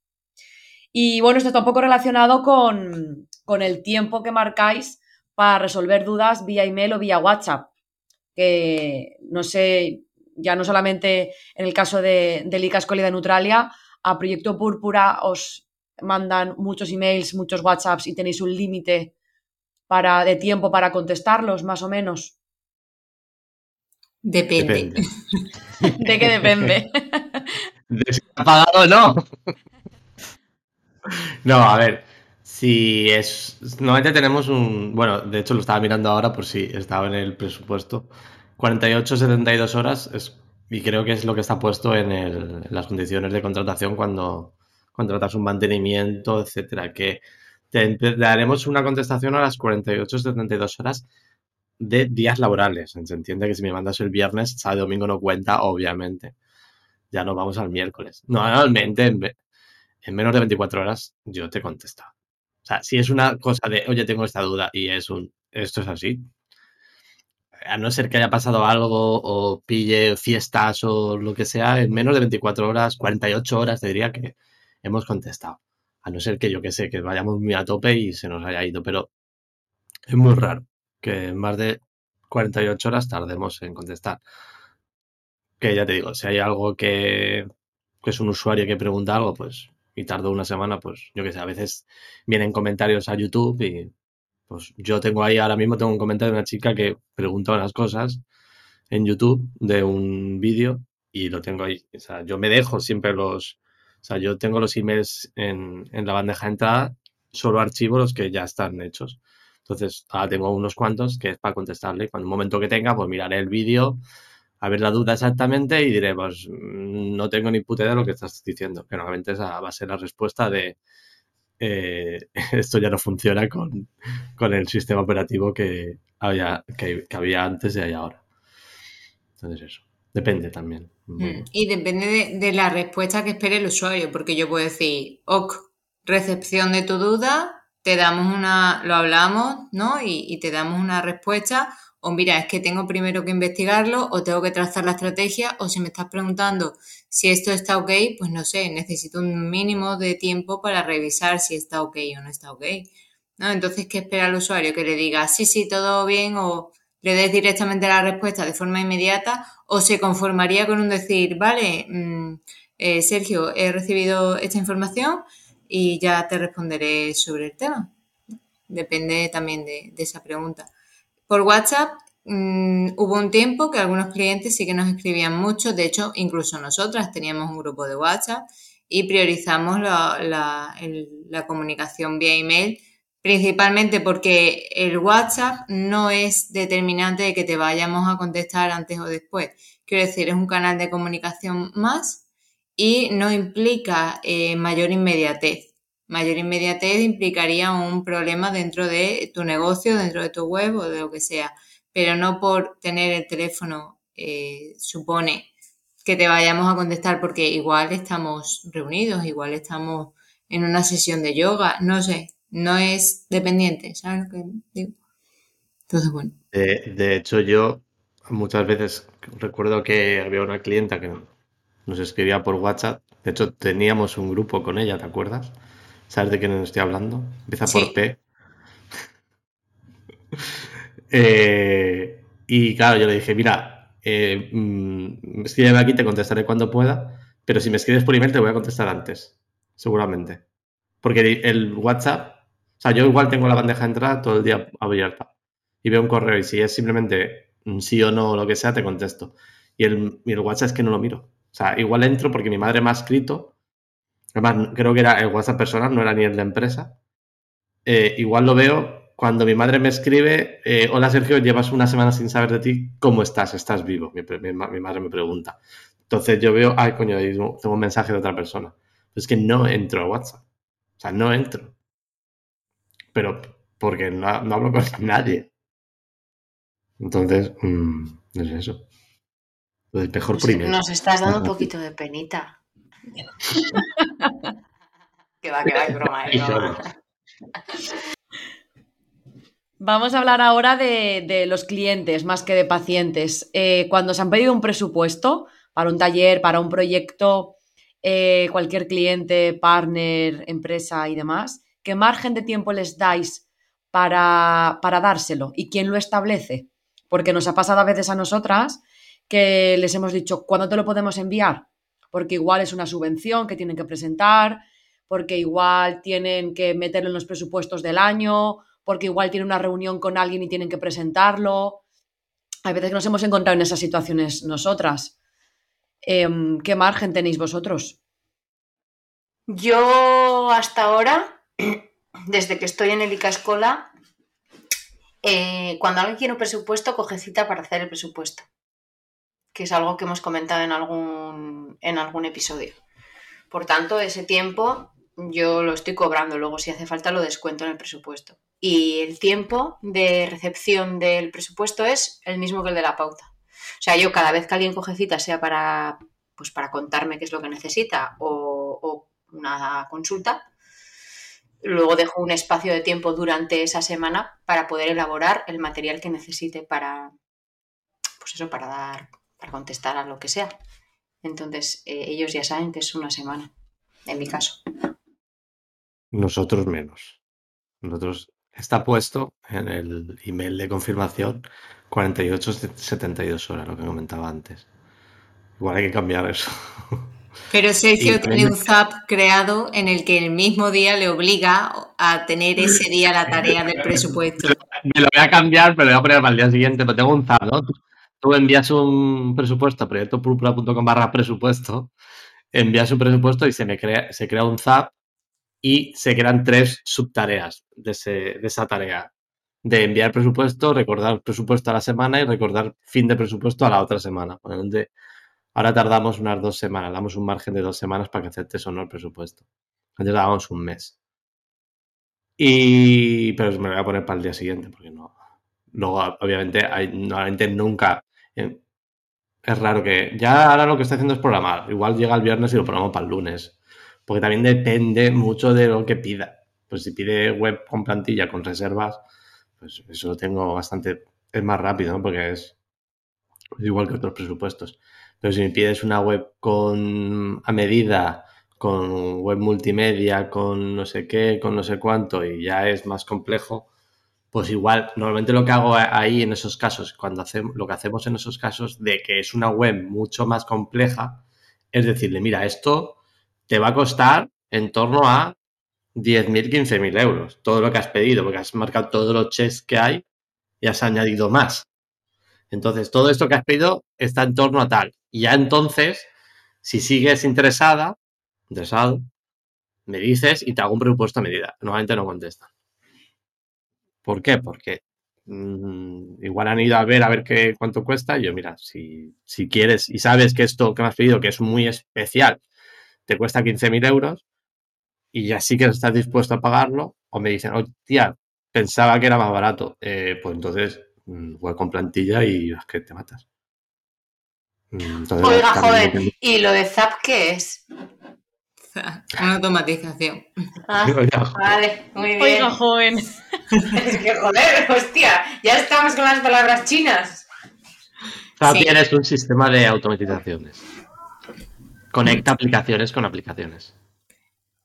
Y bueno, esto está un poco relacionado con, el tiempo que marcáis para resolver dudas vía email o vía WhatsApp. Que no sé, ya no solamente en el caso de, de de Neutralia, a Proyecto Púrpura os mandan muchos emails, muchos WhatsApps y tenéis un límite para, de tiempo para contestarlos, más o menos. Depende. ¿De qué depende? ¿De si ha pagado o no? No, a ver. Si es. Normalmente tenemos un. Bueno, de hecho lo estaba mirando ahora por si estaba en el presupuesto. 48, 72 horas es, y creo que es lo que está puesto en, el, en las condiciones de contratación cuando contratas un mantenimiento, etcétera. Que te daremos una contestación a las 48, 72 horas de días laborales. Se entiende que si me mandas el viernes, sábado domingo no cuenta, obviamente. Ya nos vamos al miércoles. Normalmente, en, menos de 24 horas, yo te contesto. O sea, si es una cosa de, oye, tengo esta duda y es un, esto es así. A no ser que haya pasado algo o pille fiestas o lo que sea, en menos de 24 horas, 48 horas, te diría que hemos contestado. A no ser que yo que sé, que vayamos muy a tope y se nos haya ido, pero es muy raro que más de 48 horas tardemos en contestar. Que ya te digo, si hay algo que, es un usuario que pregunta algo, pues, y tardó una semana, pues, yo que sé, a veces vienen comentarios a YouTube y, pues, yo tengo ahí, ahora mismo tengo un comentario de una chica que pregunta unas cosas en YouTube de un vídeo y lo tengo ahí. O sea, yo me dejo siempre los, o sea, yo tengo los emails en, en la bandeja de entrada, solo archivo los que ya están hechos. Entonces, ahora tengo unos cuantos que es para contestarle. Cuando un momento que tenga, pues miraré el vídeo, a ver la duda exactamente y diré, pues mm, no tengo ni puta idea de lo que estás diciendo. Que normalmente esa va a ser la respuesta de eh, esto ya no funciona con, el sistema operativo que había, que, había antes y hay ahora. Entonces eso. Depende también. Mm, y depende de, de, la respuesta que espere el usuario, porque yo puedo decir, ok, recepción de tu duda, te damos una, lo hablamos, ¿no? Y, te damos una respuesta o mira, es que tengo primero que investigarlo o tengo que trazar la estrategia o si me estás preguntando si esto está ok, pues no sé, necesito un mínimo de tiempo para revisar si está ok o no está ok. ¿no? Entonces, ¿qué espera el usuario? Que le diga sí, sí, todo bien o le des directamente la respuesta de forma inmediata o se conformaría con un decir, vale, mm, eh, Sergio, he recibido esta información y ya te responderé sobre el tema. Depende también de, esa pregunta. Por WhatsApp mm, hubo un tiempo que algunos clientes sí que nos escribían mucho, de hecho incluso nosotras teníamos un grupo de WhatsApp y priorizamos la, la comunicación vía email principalmente porque el WhatsApp no es determinante de que te vayamos a contestar antes o después. Quiero decir, es un canal de comunicación más y no implica eh, mayor inmediatez. Mayor inmediatez implicaría un problema dentro de tu negocio, dentro de tu web o de lo que sea, pero no por tener el teléfono eh, supone que te vayamos a contestar porque igual estamos reunidos, igual estamos en una sesión de yoga, no sé, no es dependiente, ¿sabes lo que digo? Entonces, bueno. de hecho, yo muchas veces recuerdo que había una clienta que nos escribía por WhatsApp. De hecho, teníamos un grupo con ella, ¿te acuerdas? ¿Sabes de quién estoy hablando? Empieza por P. Eh, y claro, yo le dije, mira, eh, mm, escríbeme aquí, te contestaré cuando pueda, pero si me escribes por email te voy a contestar antes, seguramente. Porque el WhatsApp, o sea, yo igual tengo la bandeja de entrada todo el día abierta y veo un correo y si es simplemente sí o no o lo que sea, te contesto. Y el, y el WhatsApp es que no lo miro. O sea, igual entro porque mi madre me ha escrito. Además, creo que era el WhatsApp personal, no era ni el de empresa. Eh, igual lo veo cuando mi madre me escribe, eh, hola Sergio, llevas una semana sin saber de ti, ¿cómo estás? ¿Estás vivo? Mi, madre me pregunta. Entonces yo veo, ay coño, tengo un mensaje de otra persona. Es que no entro a WhatsApp. O sea, no entro. Pero porque no, hablo con nadie. Entonces, mm, es eso mejor primero. Nos estás dando un poquito de penita. que va, que va, es broma, Vamos a hablar ahora de, los clientes más que de pacientes. Eh, cuando se han pedido un presupuesto para un taller, para un proyecto, eh, cualquier cliente, partner, empresa y demás, ¿qué margen de tiempo les dais para, para dárselo? ¿Y quién lo establece? Porque nos ha pasado a veces a nosotras que les hemos dicho, ¿cuándo te lo podemos enviar? Porque igual es una subvención que tienen que presentar, porque igual tienen que meterlo en los presupuestos del año, porque igual tienen una reunión con alguien y tienen que presentarlo. Hay veces que nos hemos encontrado en esas situaciones nosotras. Em, ¿Qué margen tenéis vosotros? Yo hasta ahora, desde que estoy en el ICA Escola, eh, cuando alguien quiere un presupuesto, coge cita para hacer el presupuesto que es algo que hemos comentado en algún, en algún episodio. Por tanto, ese tiempo yo lo estoy cobrando, luego si hace falta lo descuento en el presupuesto. Y el tiempo de recepción del presupuesto es el mismo que el de la pauta. O sea, yo cada vez que alguien coge cita, sea para, pues para contarme qué es lo que necesita o, una consulta, luego dejo un espacio de tiempo durante esa semana para poder elaborar el material que necesite para, pues eso, para dar para contestar a lo que sea. Entonces, eh, ellos ya saben que es una semana, en mi caso. Nosotros menos. Nosotros está puesto en el email de confirmación 48-72 horas, lo que comentaba antes. Igual hay que cambiar eso. Pero Sergio tiene un ZAP creado en el que el mismo día le obliga a tener ese día la tarea del presupuesto. Me lo voy a cambiar, pero lo voy a poner para el día siguiente, pero tengo un ZAP, ¿no? Tú envías un presupuesto a proyectopurpura.com barra presupuesto, envías un presupuesto y se, me crea, se crea un ZAP y se crean tres subtareas de, esa tarea. De enviar presupuesto, recordar presupuesto a la semana y recordar fin de presupuesto a la otra semana. ahora tardamos unas dos semanas, damos un margen de dos semanas para que aceptes o no el presupuesto. Antes dábamos un mes. Y, pero me lo voy a poner para el día siguiente, porque no. Luego, obviamente, hay, normalmente nunca es raro que ya ahora lo que estoy haciendo es programar. Igual llega el viernes y lo programo para el lunes. Porque también depende mucho de lo que pida. Pues si pide web con plantilla, con reservas, pues eso lo tengo bastante es más rápido, ¿no? Porque es igual que otros presupuestos. Pero si me pides una web con a medida, con web multimedia, con no sé qué, con no sé cuánto, y ya es más complejo, pues igual, normalmente lo que hago ahí en esos casos, cuando hacemos, lo que hacemos en esos casos de que es una web mucho más compleja, es decirle, mira, esto te va a costar en torno a 10.000, 15.000 euros, todo lo que has pedido, porque has marcado todos los checks que hay y has añadido más. Entonces, todo esto que has pedido está en torno a tal. Y ya entonces, si sigues interesada, interesado, me dices y te hago un presupuesto a medida. Normalmente no contestan. ¿Por qué? Porque mmm, igual han ido a ver a ver qué cuánto cuesta. Y yo, mira, si, si quieres y sabes que esto que me has pedido, que es muy especial, te cuesta 15.000 euros y ya sí que estás dispuesto a pagarlo, o me dicen, tía, pensaba que era más barato, eh, pues entonces mm, voy con plantilla y es que te matas. Mm, entonces, Oiga, joven, ¿y lo de Zap qué es? Una automatización. Ah, vale, muy bien. Oiga, joven. Es que joder, hostia, ya estamos con las palabras chinas. Zap sí. es un sistema de automatizaciones. Conecta aplicaciones con aplicaciones.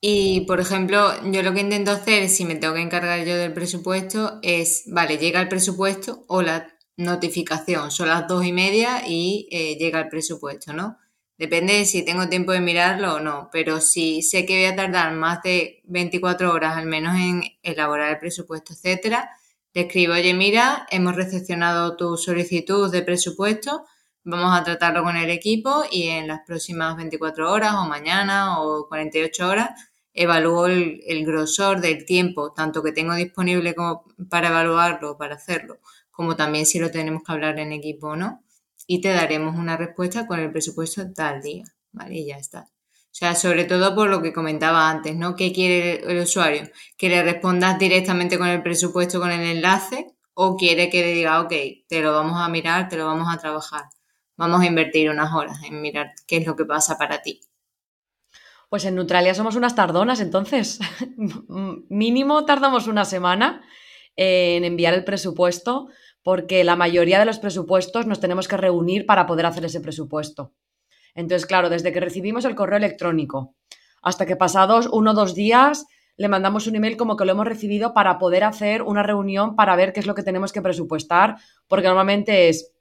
Y, por ejemplo, yo lo que intento hacer, si me tengo que encargar yo del presupuesto, es, vale, llega el presupuesto o la notificación, son las dos y media y eh, llega el presupuesto, ¿no? Depende de si tengo tiempo de mirarlo o no, pero si sé que voy a tardar más de 24 horas al menos en elaborar el presupuesto, etcétera, le escribo, oye, mira, hemos recepcionado tu solicitud de presupuesto, Vamos a tratarlo con el equipo y en las próximas 24 horas o mañana o 48 horas evalúo el, grosor del tiempo, tanto que tengo disponible como para evaluarlo, para hacerlo, como también si lo tenemos que hablar en equipo o no. Y te daremos una respuesta con el presupuesto tal día, ¿vale? Y ya está. O sea, sobre todo por lo que comentaba antes, ¿no? ¿Qué quiere el usuario? ¿Que le respondas directamente con el presupuesto, con el enlace? ¿O quiere que le diga, ok, te lo vamos a mirar, te lo vamos a trabajar? vamos a invertir unas horas en mirar qué es lo que pasa para ti. Pues en Neutralia somos unas tardonas, entonces mínimo tardamos una semana en enviar el presupuesto porque la mayoría de los presupuestos nos tenemos que reunir para poder hacer ese presupuesto. Entonces, claro, desde que recibimos el correo electrónico hasta que pasados uno o dos días le mandamos un email como que lo hemos recibido para poder hacer una reunión para ver qué es lo que tenemos que presupuestar, porque normalmente es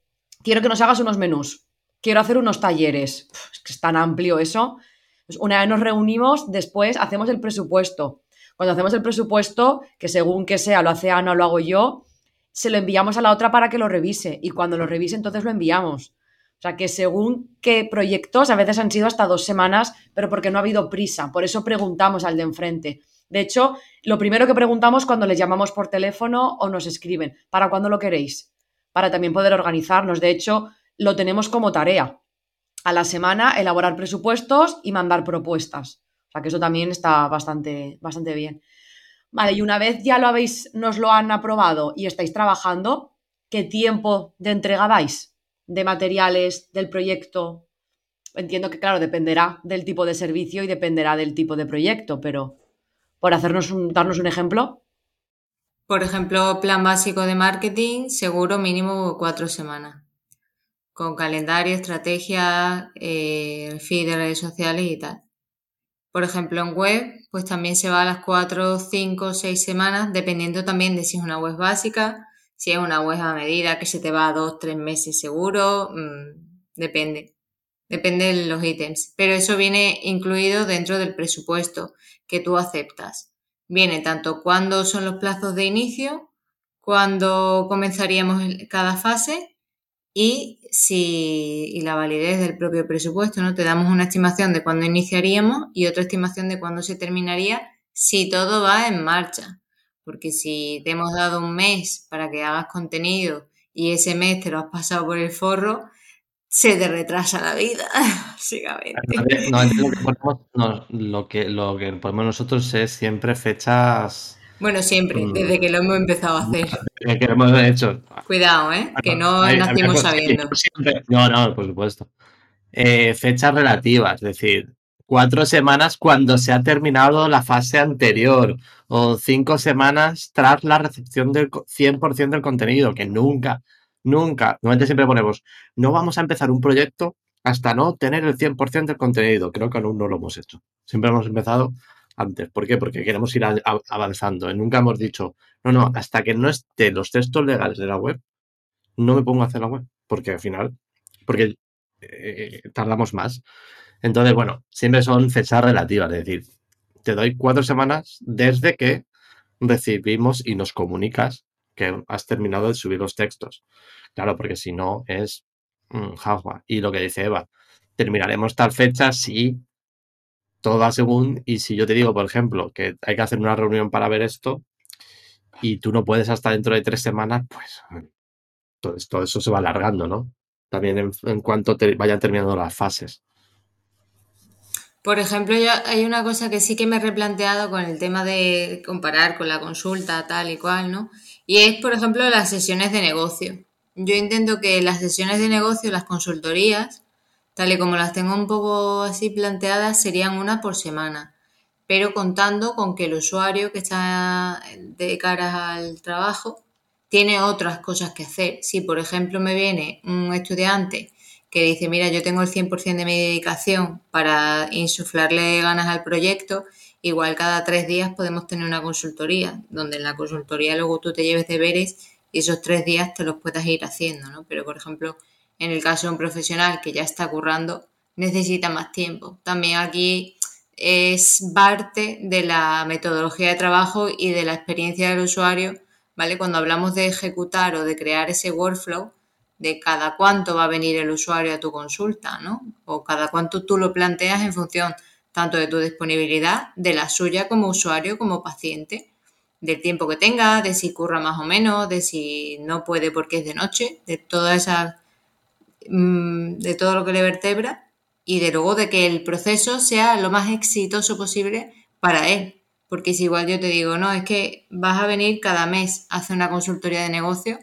quiero que nos hagas unos menús, quiero hacer unos talleres. es que tan amplio eso. Pues una vez nos reunimos, después hacemos el presupuesto. Cuando hacemos el presupuesto, que según que sea, lo hace Ana o lo hago yo, se lo enviamos a la otra para que lo revise. Y cuando lo revise, entonces lo enviamos. O sea, que según qué proyectos, a veces han sido hasta dos semanas, pero porque no ha habido prisa. Por eso preguntamos al de enfrente. De hecho, lo primero que preguntamos cuando les llamamos por teléfono o nos escriben, ¿para cuándo lo queréis? para también poder organizarnos. De hecho, lo tenemos como tarea. A la semana elaborar presupuestos y mandar propuestas. O sea que eso también está bastante, bastante bien. Vale, y una vez ya lo habéis, nos lo han aprobado y estáis trabajando, ¿qué tiempo de entrega dais? De materiales, del proyecto. Entiendo que, claro, dependerá del tipo de servicio y dependerá del tipo de proyecto, pero por hacernos un, darnos un ejemplo. Por ejemplo, plan básico de marketing, seguro mínimo cuatro semanas. Con calendario, estrategia, eh, feed de redes sociales y tal. Por ejemplo, en web, pues también se va a las cuatro, cinco, seis semanas, dependiendo también de si es una web básica, si es una web a medida que se te va a dos, tres meses seguro, mmm, depende. Depende de los ítems. Pero eso viene incluido dentro del presupuesto que tú aceptas viene tanto cuándo son los plazos de inicio, cuándo comenzaríamos cada fase y si y la validez del propio presupuesto, ¿no? Te damos una estimación de cuándo iniciaríamos y otra estimación de cuándo se terminaría si todo va en marcha. Porque si te hemos dado un mes para que hagas contenido y ese mes te lo has pasado por el forro, se te retrasa la vida, básicamente. No, lo, que lo, que, ponemos nosotros es siempre fechas. Bueno, siempre, mm. desde que lo hemos empezado a hacer. que lo hemos hecho. Cuidado, ¿eh? Que no nacimos sabiendo. no, no, por supuesto. Eh, fechas relativas, es decir, cuatro semanas cuando se ha terminado la fase anterior o cinco semanas tras la recepción del 100% del contenido, que nunca, nunca, normalmente siempre ponemos, no vamos a empezar un proyecto hasta no tener el 100% del contenido. Creo que aún no lo hemos hecho. Siempre hemos empezado antes. ¿Por qué? Porque queremos ir avanzando. nunca hemos dicho, no, no, hasta que no esté los textos legales de la web, no me pongo a hacer la web. Porque al final, porque eh, tardamos más. Entonces, bueno, siempre son fechas relativas, es decir, te doy cuatro semanas desde que recibimos y nos comunicas que has terminado de subir los textos. Claro, porque si no es mm, Y lo que dice Eva, terminaremos tal fecha si todo según, y si yo te digo, por ejemplo, que hay que hacer una reunión para ver esto, y tú no puedes hasta dentro de tres semanas, pues todo, eso se va alargando, ¿no? También en, en cuanto te vayan terminando las fases. Por ejemplo, yo, hay una cosa que sí que me he replanteado con el tema de comparar con la consulta tal y cual, ¿no? Y es, por ejemplo, las sesiones de negocio. Yo intento que las sesiones de negocio, las consultorías, tal y como las tengo un poco así planteadas, serían una por semana, pero contando con que el usuario que está de cara al trabajo tiene otras cosas que hacer. Si, por ejemplo, me viene un estudiante que dice, mira, yo tengo el 100% de mi dedicación para insuflarle ganas al proyecto, igual cada tres días podemos tener una consultoría, donde en la consultoría luego tú te lleves deberes y esos tres días te los puedas ir haciendo, ¿no? Pero, por ejemplo, en el caso de un profesional que ya está currando, necesita más tiempo. También aquí es parte de la metodología de trabajo y de la experiencia del usuario, ¿vale? Cuando hablamos de ejecutar o de crear ese workflow, de cada cuánto va a venir el usuario a tu consulta, ¿no? O cada cuánto tú lo planteas en función tanto de tu disponibilidad, de la suya como usuario, como paciente, del tiempo que tenga, de si curra más o menos, de si no puede porque es de noche, de toda esa mm, de todo lo que le vertebra y de luego de que el proceso sea lo más exitoso posible para él. Porque si igual yo te digo, no, es que vas a venir cada mes a hacer una consultoría de negocio,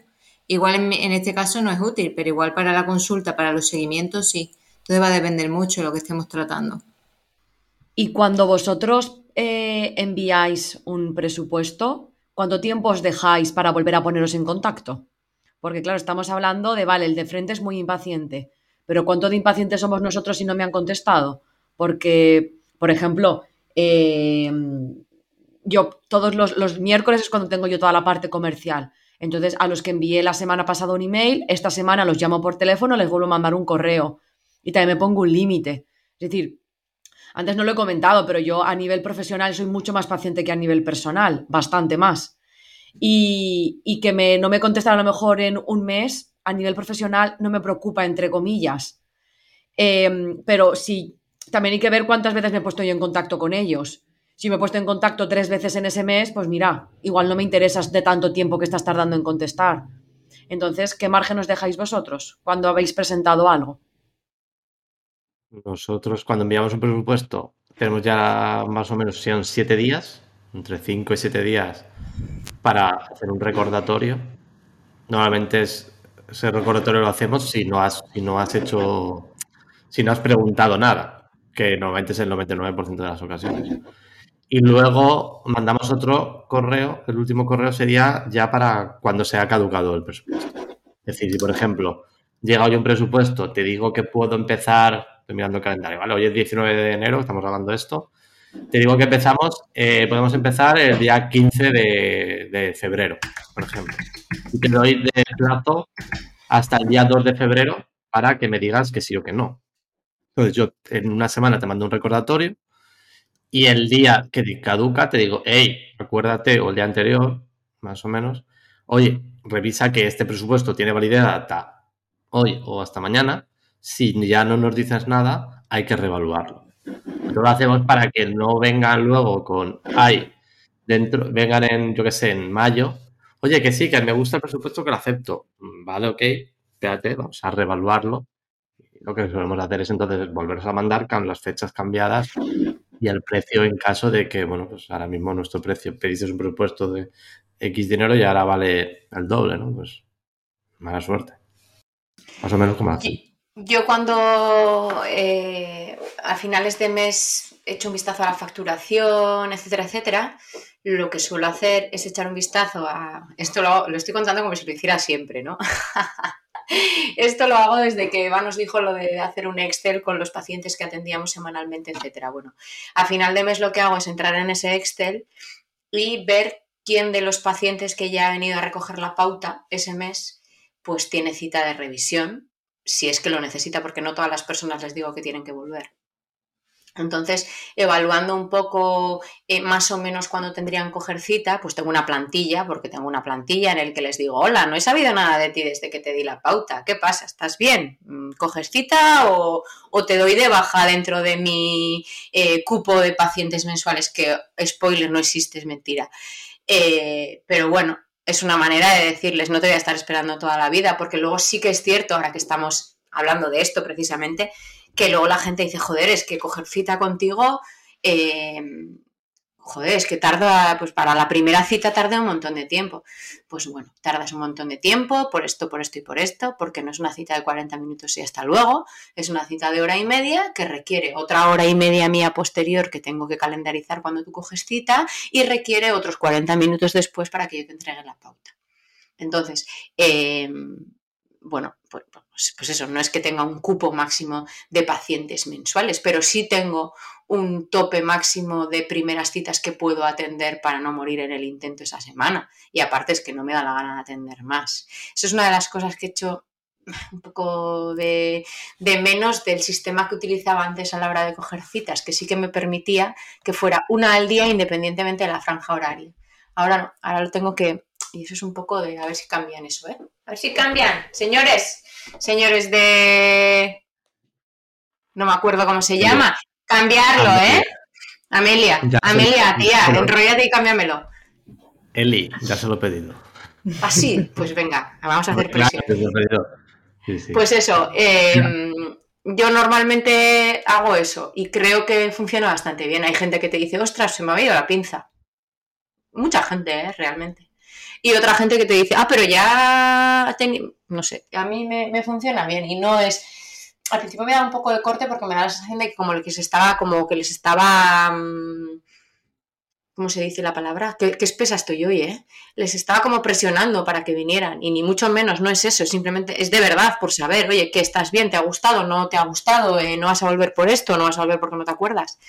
Igual en, este caso no es útil, pero igual para la consulta, para los seguimientos, sí. Entonces va a depender mucho de lo que estemos tratando. Y cuando vosotros eh, enviáis un presupuesto, ¿cuánto tiempo os dejáis para volver a poneros en contacto? Porque claro, estamos hablando de, vale, el de frente es muy impaciente, pero ¿cuánto de impacientes somos nosotros si no me han contestado? Porque, por ejemplo, eh, yo todos los, los miércoles es cuando tengo yo toda la parte comercial. Entonces, a los que envié la semana pasada un email, esta semana los llamo por teléfono, les vuelvo a mandar un correo y también me pongo un límite. Es decir, antes no lo he comentado, pero yo a nivel profesional soy mucho más paciente que a nivel personal, bastante más. Y, que no me contestan a lo mejor en un mes, a nivel profesional no me preocupa, entre comillas. Em, pero sí, también hay que ver cuántas veces me he puesto yo en contacto con ellos si me he puesto en contacto tres veces en ese mes, pues mira, igual no me interesas de tanto tiempo que estás tardando en contestar. Entonces, ¿qué margen os dejáis vosotros cuando habéis presentado algo? Nosotros, cuando enviamos un presupuesto, tenemos ya más o menos, son siete días, entre cinco y siete días, para hacer un recordatorio. Normalmente ese recordatorio lo hacemos si no has, si no has hecho, si no has preguntado nada, que normalmente es el 99% de las ocasiones. Y luego mandamos otro correo, el último correo sería ya para cuando se ha caducado el presupuesto. Es decir, si por ejemplo llega hoy un presupuesto, te digo que puedo empezar, estoy mirando el calendario, ¿vale? Hoy es 19 de enero, estamos hablando de esto. Te digo que empezamos, eh, podemos empezar el día 15 de, febrero, por ejemplo. Y te doy de plazo hasta el día 2 de febrero para que me digas que sí o que no. Entonces yo en una semana te mando un recordatorio y el día que caduca te digo, hey, acuérdate, o el día anterior, más o menos, oye, revisa que este presupuesto tiene validez hasta hoy o hasta mañana. Si ya no nos dices nada, hay que reevaluarlo. Lo hacemos para que no vengan luego con, ay, dentro, vengan en, yo qué sé, en mayo. Oye, que sí, que me gusta el presupuesto, que lo acepto. Vale, ok, espérate, vamos a reevaluarlo. Lo que solemos hacer es entonces volveros a mandar con las fechas cambiadas y el precio en caso de que, bueno, pues ahora mismo nuestro precio, pediste un presupuesto de X dinero y ahora vale el doble, ¿no? Pues mala suerte. Más o menos como así. Yo cuando, eh, a finales de mes he hecho un vistazo a la facturación, etcétera, etcétera, lo que suelo hacer es echar un vistazo a... Esto lo, lo estoy contando como si lo hiciera siempre, ¿no? Esto lo hago desde que Eva nos dijo lo de hacer un Excel con los pacientes que atendíamos semanalmente, etcétera. Bueno, a final de mes lo que hago es entrar en ese Excel y ver quién de los pacientes que ya ha venido a recoger la pauta ese mes, pues tiene cita de revisión, si es que lo necesita, porque no todas las personas les digo que tienen que volver. Entonces, evaluando un poco eh, más o menos cuándo tendrían coger cita, pues tengo una plantilla, porque tengo una plantilla en el que les digo, hola, no he sabido nada de ti desde que te di la pauta, ¿qué pasa? ¿Estás bien? Mm, ¿Coges cita o, te doy de baja dentro de mi eh, cupo de pacientes mensuales? Que, spoiler, no existe, es mentira. Eh, pero bueno, es una manera de decirles, no te voy a estar esperando toda la vida, porque luego sí que es cierto, ahora que estamos hablando de esto precisamente, que luego la gente dice, joder, es que coger cita contigo, eh, joder, es que tarda, pues para la primera cita tarda un montón de tiempo. Pues bueno, tardas un montón de tiempo por esto, por esto y por esto, porque no es una cita de 40 minutos y hasta luego, es una cita de hora y media que requiere otra hora y media mía posterior que tengo que calendarizar cuando tú coges cita y requiere otros 40 minutos después para que yo te entregue la pauta. Entonces, eh, bueno, pues, pues, eso, no es que tenga un cupo máximo de pacientes mensuales, pero sí tengo un tope máximo de primeras citas que puedo atender para no morir en el intento esa semana. Y aparte es que no me da la gana de atender más. Eso es una de las cosas que he hecho un poco de, de, menos del sistema que utilizaba antes a la hora de coger citas, que sí que me permitía que fuera una al día independientemente de la franja horaria. Ahora no, ahora lo tengo que y eso es un poco de a ver si cambian eso, ¿eh? A ver si cambian. Señores, señores de... No me acuerdo cómo se llama. Cambiarlo, ¿eh? Amelia, Amelia, tía, enrollate y cámbiamelo. Eli, ya se lo he pedido. ¿Ah, sí? Pues venga, vamos a hacer presión. Pues eso, em, yo normalmente hago eso y creo que funciona bastante bien. Hay gente que te dice, ostras, se me ha ido la pinza. Mucha gente, ¿eh? Realmente y otra gente que te dice, ah, pero ya, no sé, a mí me, funciona bien y no es... Al principio me da un poco de corte porque me da la sensación de que como que se estaba, como que les estaba... Mm, ¿Cómo se dice la palabra? Que espesa estoy hoy, ¿eh? Les estaba como presionando para que vinieran y ni mucho menos, no es eso, simplemente es de verdad por saber, oye, que estás bien, te ha gustado, no te ha gustado, eh, no vas a volver por esto, no vas a volver porque no te acuerdas.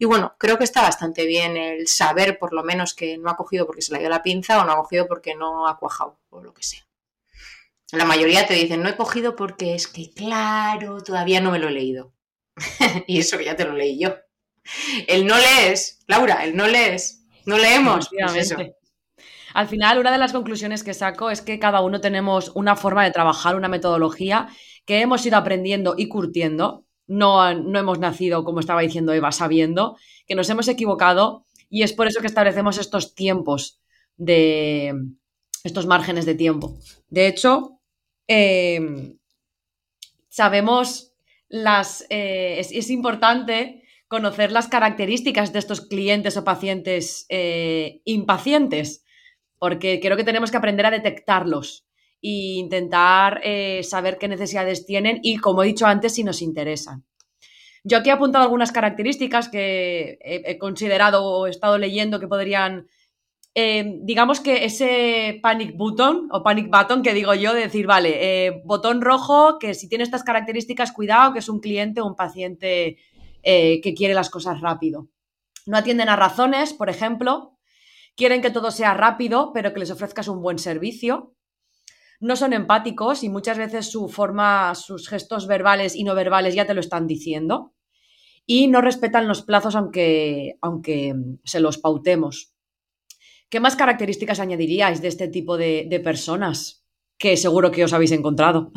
Y bueno, creo que está bastante bien el saber por lo menos que no ha cogido porque se le ha ido la pinza o no ha cogido porque no ha cuajado o lo que sea. La mayoría te dicen, no he cogido porque es que, claro, todavía no me lo he leído. y eso que ya te lo leí yo. El no lees, Laura, el no lees, no leemos. Pues Al final, una de las conclusiones que saco es que cada uno tenemos una forma de trabajar, una metodología que hemos ido aprendiendo y curtiendo no, no hemos nacido, como estaba diciendo Eva, sabiendo que nos hemos equivocado y es por eso que establecemos estos tiempos de estos márgenes de tiempo. De hecho, em, sabemos las. Eh, es, importante conocer las características de estos clientes o pacientes eh, impacientes, porque creo que tenemos que aprender a detectarlos e intentar eh, saber qué necesidades tienen y, como he dicho antes, si nos interesan. Yo aquí he apuntado algunas características que he, considerado o he estado leyendo que podrían, eh, digamos que ese panic button o panic button que digo yo, de decir, vale, eh, botón rojo, que si tiene estas características, cuidado, que es un cliente o un paciente que quiere las cosas rápido. No atienden a razones, por ejemplo, quieren que todo sea rápido, pero que les ofrezcas un buen servicio no son empáticos y muchas veces su forma, sus gestos verbales y no verbales ya te lo están diciendo. Y no respetan los plazos aunque, aunque se los pautemos. ¿Qué más características añadiríais de este tipo de, de personas que seguro que os habéis encontrado?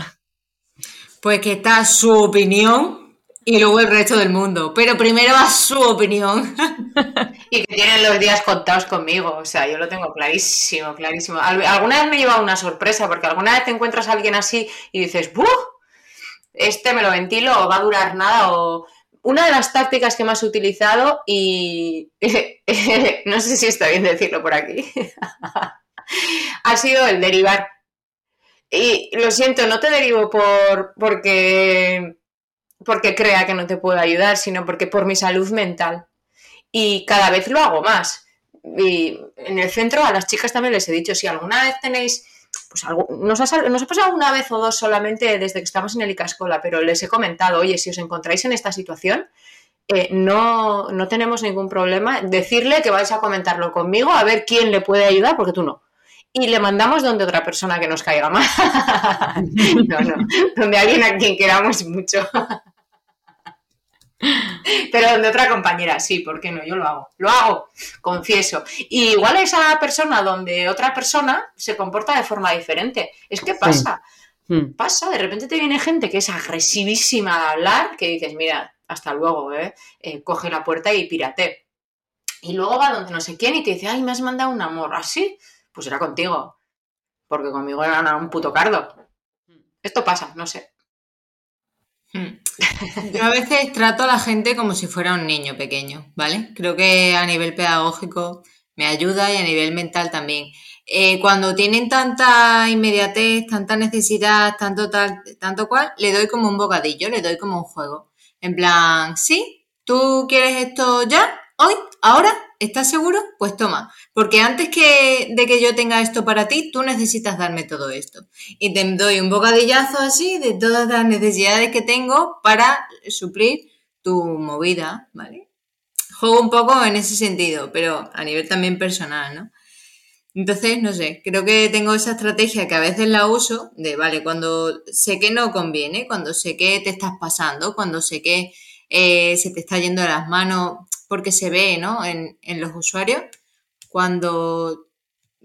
Pues que está su opinión y luego el resto del mundo. Pero primero va su opinión. y que tienen los días contados conmigo. O sea, yo lo tengo clarísimo, clarísimo. Alguna vez me lleva una sorpresa, porque alguna vez te encuentras a alguien así y dices, ¡buh! Este me lo ventilo o va a durar nada o... Una de las tácticas que más he utilizado y no sé si está bien decirlo por aquí, ha sido el derivar. Y lo siento, no te derivo por porque porque crea que no te puedo ayudar, sino porque por mi salud mental. Y cada vez lo hago más. Y en el centro a las chicas también les he dicho, si alguna vez tenéis, pues algo, nos ha, nos ha pasado una vez o dos solamente desde que estamos en el ICASCOLA, pero les he comentado, oye, si os encontráis en esta situación, eh, no, no tenemos ningún problema. Decirle que vais a comentarlo conmigo, a ver quién le puede ayudar, porque tú no y le mandamos donde otra persona que nos caiga mal. no, no, donde alguien a quien queramos mucho. Pero donde otra compañera, sí, ¿por qué no? Yo lo hago, lo hago, confieso. Y igual esa persona donde otra persona se comporta de forma diferente. Es que pasa, hmm. pasa, de repente te viene gente que es agresivísima de hablar, que dices, mira, hasta luego, ¿eh? eh coge la puerta y pírate. Y luego va donde no sé quién y te dice, ay, me has mandado un amor, así, pues era contigo, porque conmigo era un puto cardo. Esto pasa, no sé. Hmm. Yo a veces trato a la gente como si fuera un niño pequeño, ¿vale? Creo que a nivel pedagógico me ayuda y a nivel mental también. Eh, cuando tienen tanta inmediatez, tanta necesidad, tanto tal, tanto cual, le doy como un bocadillo, le doy como un juego. En plan, sí, ¿tú quieres esto ya? ¿Hoy? ¿Ahora? ¿Estás seguro? Pues toma, porque antes que, de que yo tenga esto para ti, tú necesitas darme todo esto. Y te doy un bocadillazo así de todas las necesidades que tengo para suplir tu movida, ¿vale? Juego un poco en ese sentido, pero a nivel también personal, ¿no? Entonces, no sé, creo que tengo esa estrategia que a veces la uso de, vale, cuando sé que no conviene, cuando sé que te estás pasando, cuando sé que eh, se te está yendo de las manos, porque se ve ¿no? en, los usuarios cuando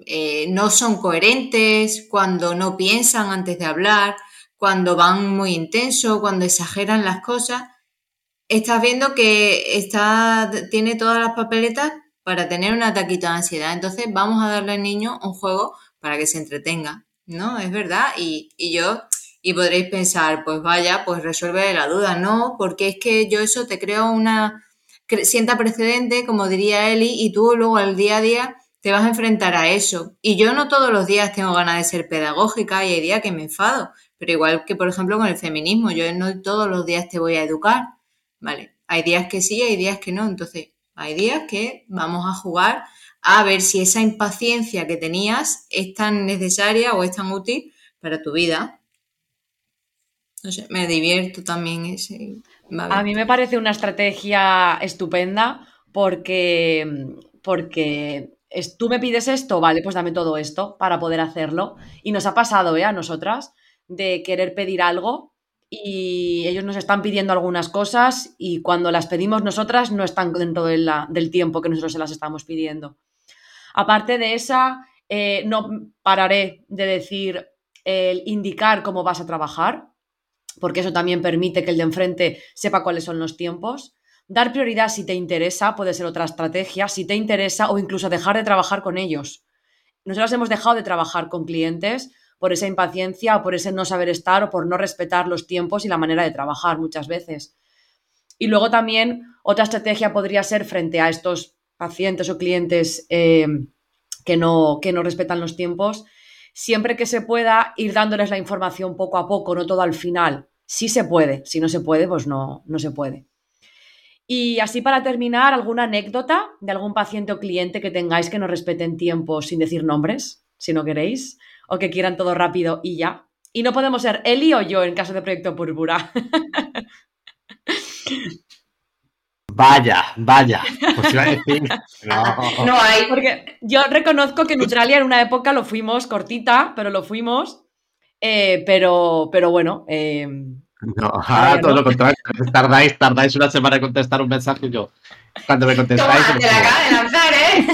eh, no son coherentes, cuando no piensan antes de hablar, cuando van muy intenso, cuando exageran las cosas, estás viendo que está, tiene todas las papeletas para tener un ataquito de ansiedad. Entonces vamos a darle al niño un juego para que se entretenga, ¿no? Es verdad. Y, y yo, y podréis pensar, pues vaya, pues resuelve la duda. No, porque es que yo eso te creo una, sienta precedente, como diría Eli, y tú luego al día a día te vas a enfrentar a eso. Y yo no todos los días tengo ganas de ser pedagógica y hay días que me enfado, pero igual que por ejemplo con el feminismo, yo no todos los días te voy a educar, ¿vale? Hay días que sí, hay días que no, entonces hay días que vamos a jugar a ver si esa impaciencia que tenías es tan necesaria o es tan útil para tu vida. No sé, me divierto también ese. A mí me parece una estrategia estupenda porque, porque tú me pides esto, vale, pues dame todo esto para poder hacerlo. Y nos ha pasado, ¿eh? A nosotras, de querer pedir algo y ellos nos están pidiendo algunas cosas y cuando las pedimos nosotras no están dentro del tiempo que nosotros se las estamos pidiendo. Aparte de esa, eh, no pararé de decir el indicar cómo vas a trabajar, porque eso también permite que el de enfrente sepa cuáles son los tiempos. Dar prioridad si te interesa puede ser otra estrategia, si te interesa o incluso dejar de trabajar con ellos. Nosotros hemos dejado de trabajar con clientes por esa impaciencia o por ese no saber estar o por no respetar los tiempos y la manera de trabajar muchas veces. Y luego también otra estrategia podría ser frente a estos pacientes o clientes eh, que, no, que no respetan los tiempos, siempre que se pueda ir dándoles la información poco a poco, no todo al final. Sí se puede, si no se puede, pues no, no se puede. Y así para terminar, ¿alguna anécdota de algún paciente o cliente que tengáis que no respeten tiempos sin decir nombres, si no queréis, o que quieran todo rápido y ya? Y no podemos ser Eli o yo en caso de Proyecto Púrpura. Vaya, vaya. Pues iba a decir. No. hay. Porque yo reconozco que en Neutralia en una época lo fuimos cortita, pero lo fuimos. Eh, pero, pero bueno. Eh, no, ahora todo lo contrario. Tardáis, tardáis una semana en contestar un mensaje yo. Cuando me contestáis. Toma, te la acaba de lanzar, ¿eh?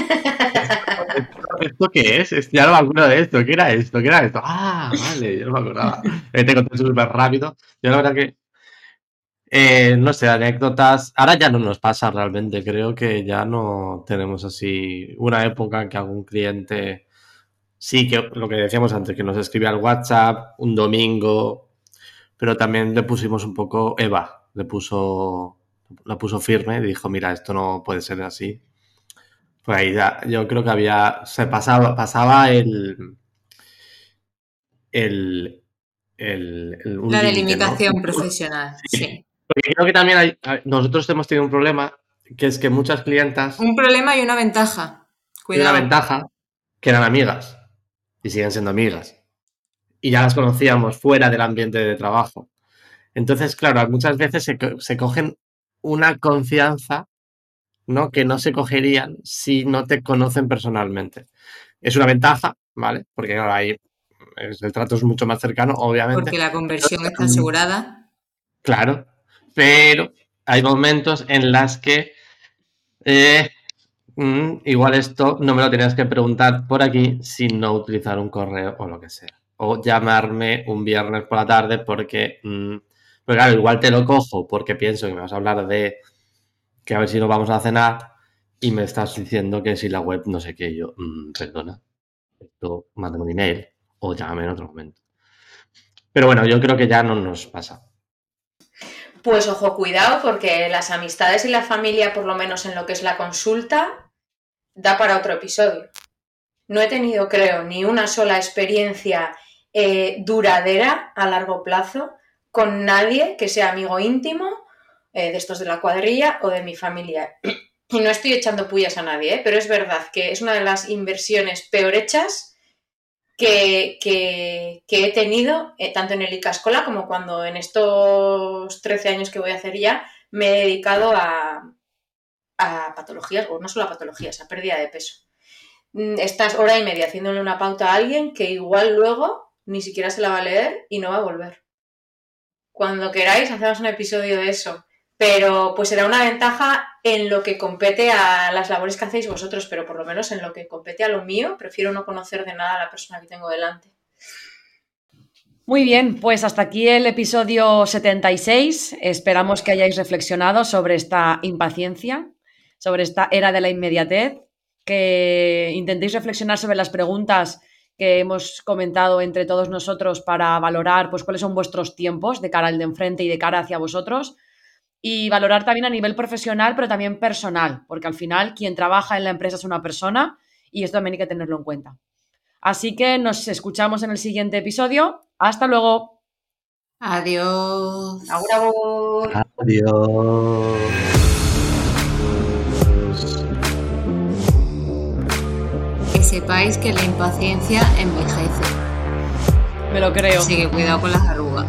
¿Esto qué es? Ya no me acuerdo de esto. ¿Qué era esto? ¿Qué era esto? Ah, vale, yo no me acordaba. Te contesto súper rápido. Yo la verdad que eh, no sé, anécdotas. Ahora ya no nos pasa realmente. Creo que ya no tenemos así una época en que algún cliente. Sí, que lo que decíamos antes, que nos escribe al WhatsApp un domingo, pero también le pusimos un poco. Eva le puso, la puso firme y dijo: Mira, esto no puede ser así. Pues ahí ya, yo creo que había. Se pasaba, pasaba el. El, el, la delimitación profesional, sí. Porque creo que también hay, nosotros hemos tenido un problema, que es que muchas clientas... Un problema y una ventaja. Cuidado. una ventaja, que eran amigas, y siguen siendo amigas. Y ya las conocíamos fuera del ambiente de trabajo. Entonces, claro, muchas veces se, se cogen una confianza ¿no? que no se cogerían si no te conocen personalmente. Es una ventaja, ¿vale? Porque claro, ahí el trato es mucho más cercano, obviamente. Porque la conversión está asegurada. Claro, pero hay momentos en las que eh, mm, igual esto no me lo tenías que preguntar por aquí sin no utilizar un correo o lo que sea. O llamarme un viernes por la tarde porque, mm, pues claro, igual te lo cojo porque pienso que me vas a hablar de que a ver si nos vamos a cenar y me estás diciendo que si la web no sé qué, yo, mm, perdona, esto, mándame un email o llámame en otro momento. Pero bueno, yo creo que ya no nos pasa. Pues ojo, cuidado, porque las amistades y la familia, por lo menos en lo que es la consulta, da para otro episodio. No he tenido, creo, ni una sola experiencia eh, duradera a largo plazo con nadie que sea amigo íntimo eh, de estos de la cuadrilla o de mi familia. Y no estoy echando pullas a nadie, ¿eh? pero es verdad que es una de las inversiones peor hechas que, he tenido, eh, tanto en el ICASCOLA como cuando en estos 13 años que voy a hacer ya, me he dedicado a, a patologías, o no solo a patologías, a pérdida de peso. Mm, estás hora y media haciéndole una pauta a alguien que igual luego ni siquiera se la va a leer y no va a volver. Cuando queráis, hacemos un episodio de eso pero pues será una ventaja en lo que compete a las labores que hacéis vosotros, pero por lo menos en lo que compete a lo mío, prefiero no conocer de nada a la persona que tengo delante. Muy bien, pues hasta aquí el episodio 76. Esperamos que hayáis reflexionado sobre esta impaciencia, sobre esta era de la inmediatez, que intentéis reflexionar sobre las preguntas que hemos comentado entre todos nosotros para valorar pues cuáles son vuestros tiempos de cara al de enfrente y de cara hacia vosotros y valorar también a nivel profesional, pero también personal, porque al final quien trabaja en la empresa es una persona y esto también hay que tenerlo en cuenta. Así que nos escuchamos en el siguiente episodio. Hasta luego. Adiós. Adiós. Que sepáis que la impaciencia envejece. Me lo creo. Así que cuidado con las arrugas.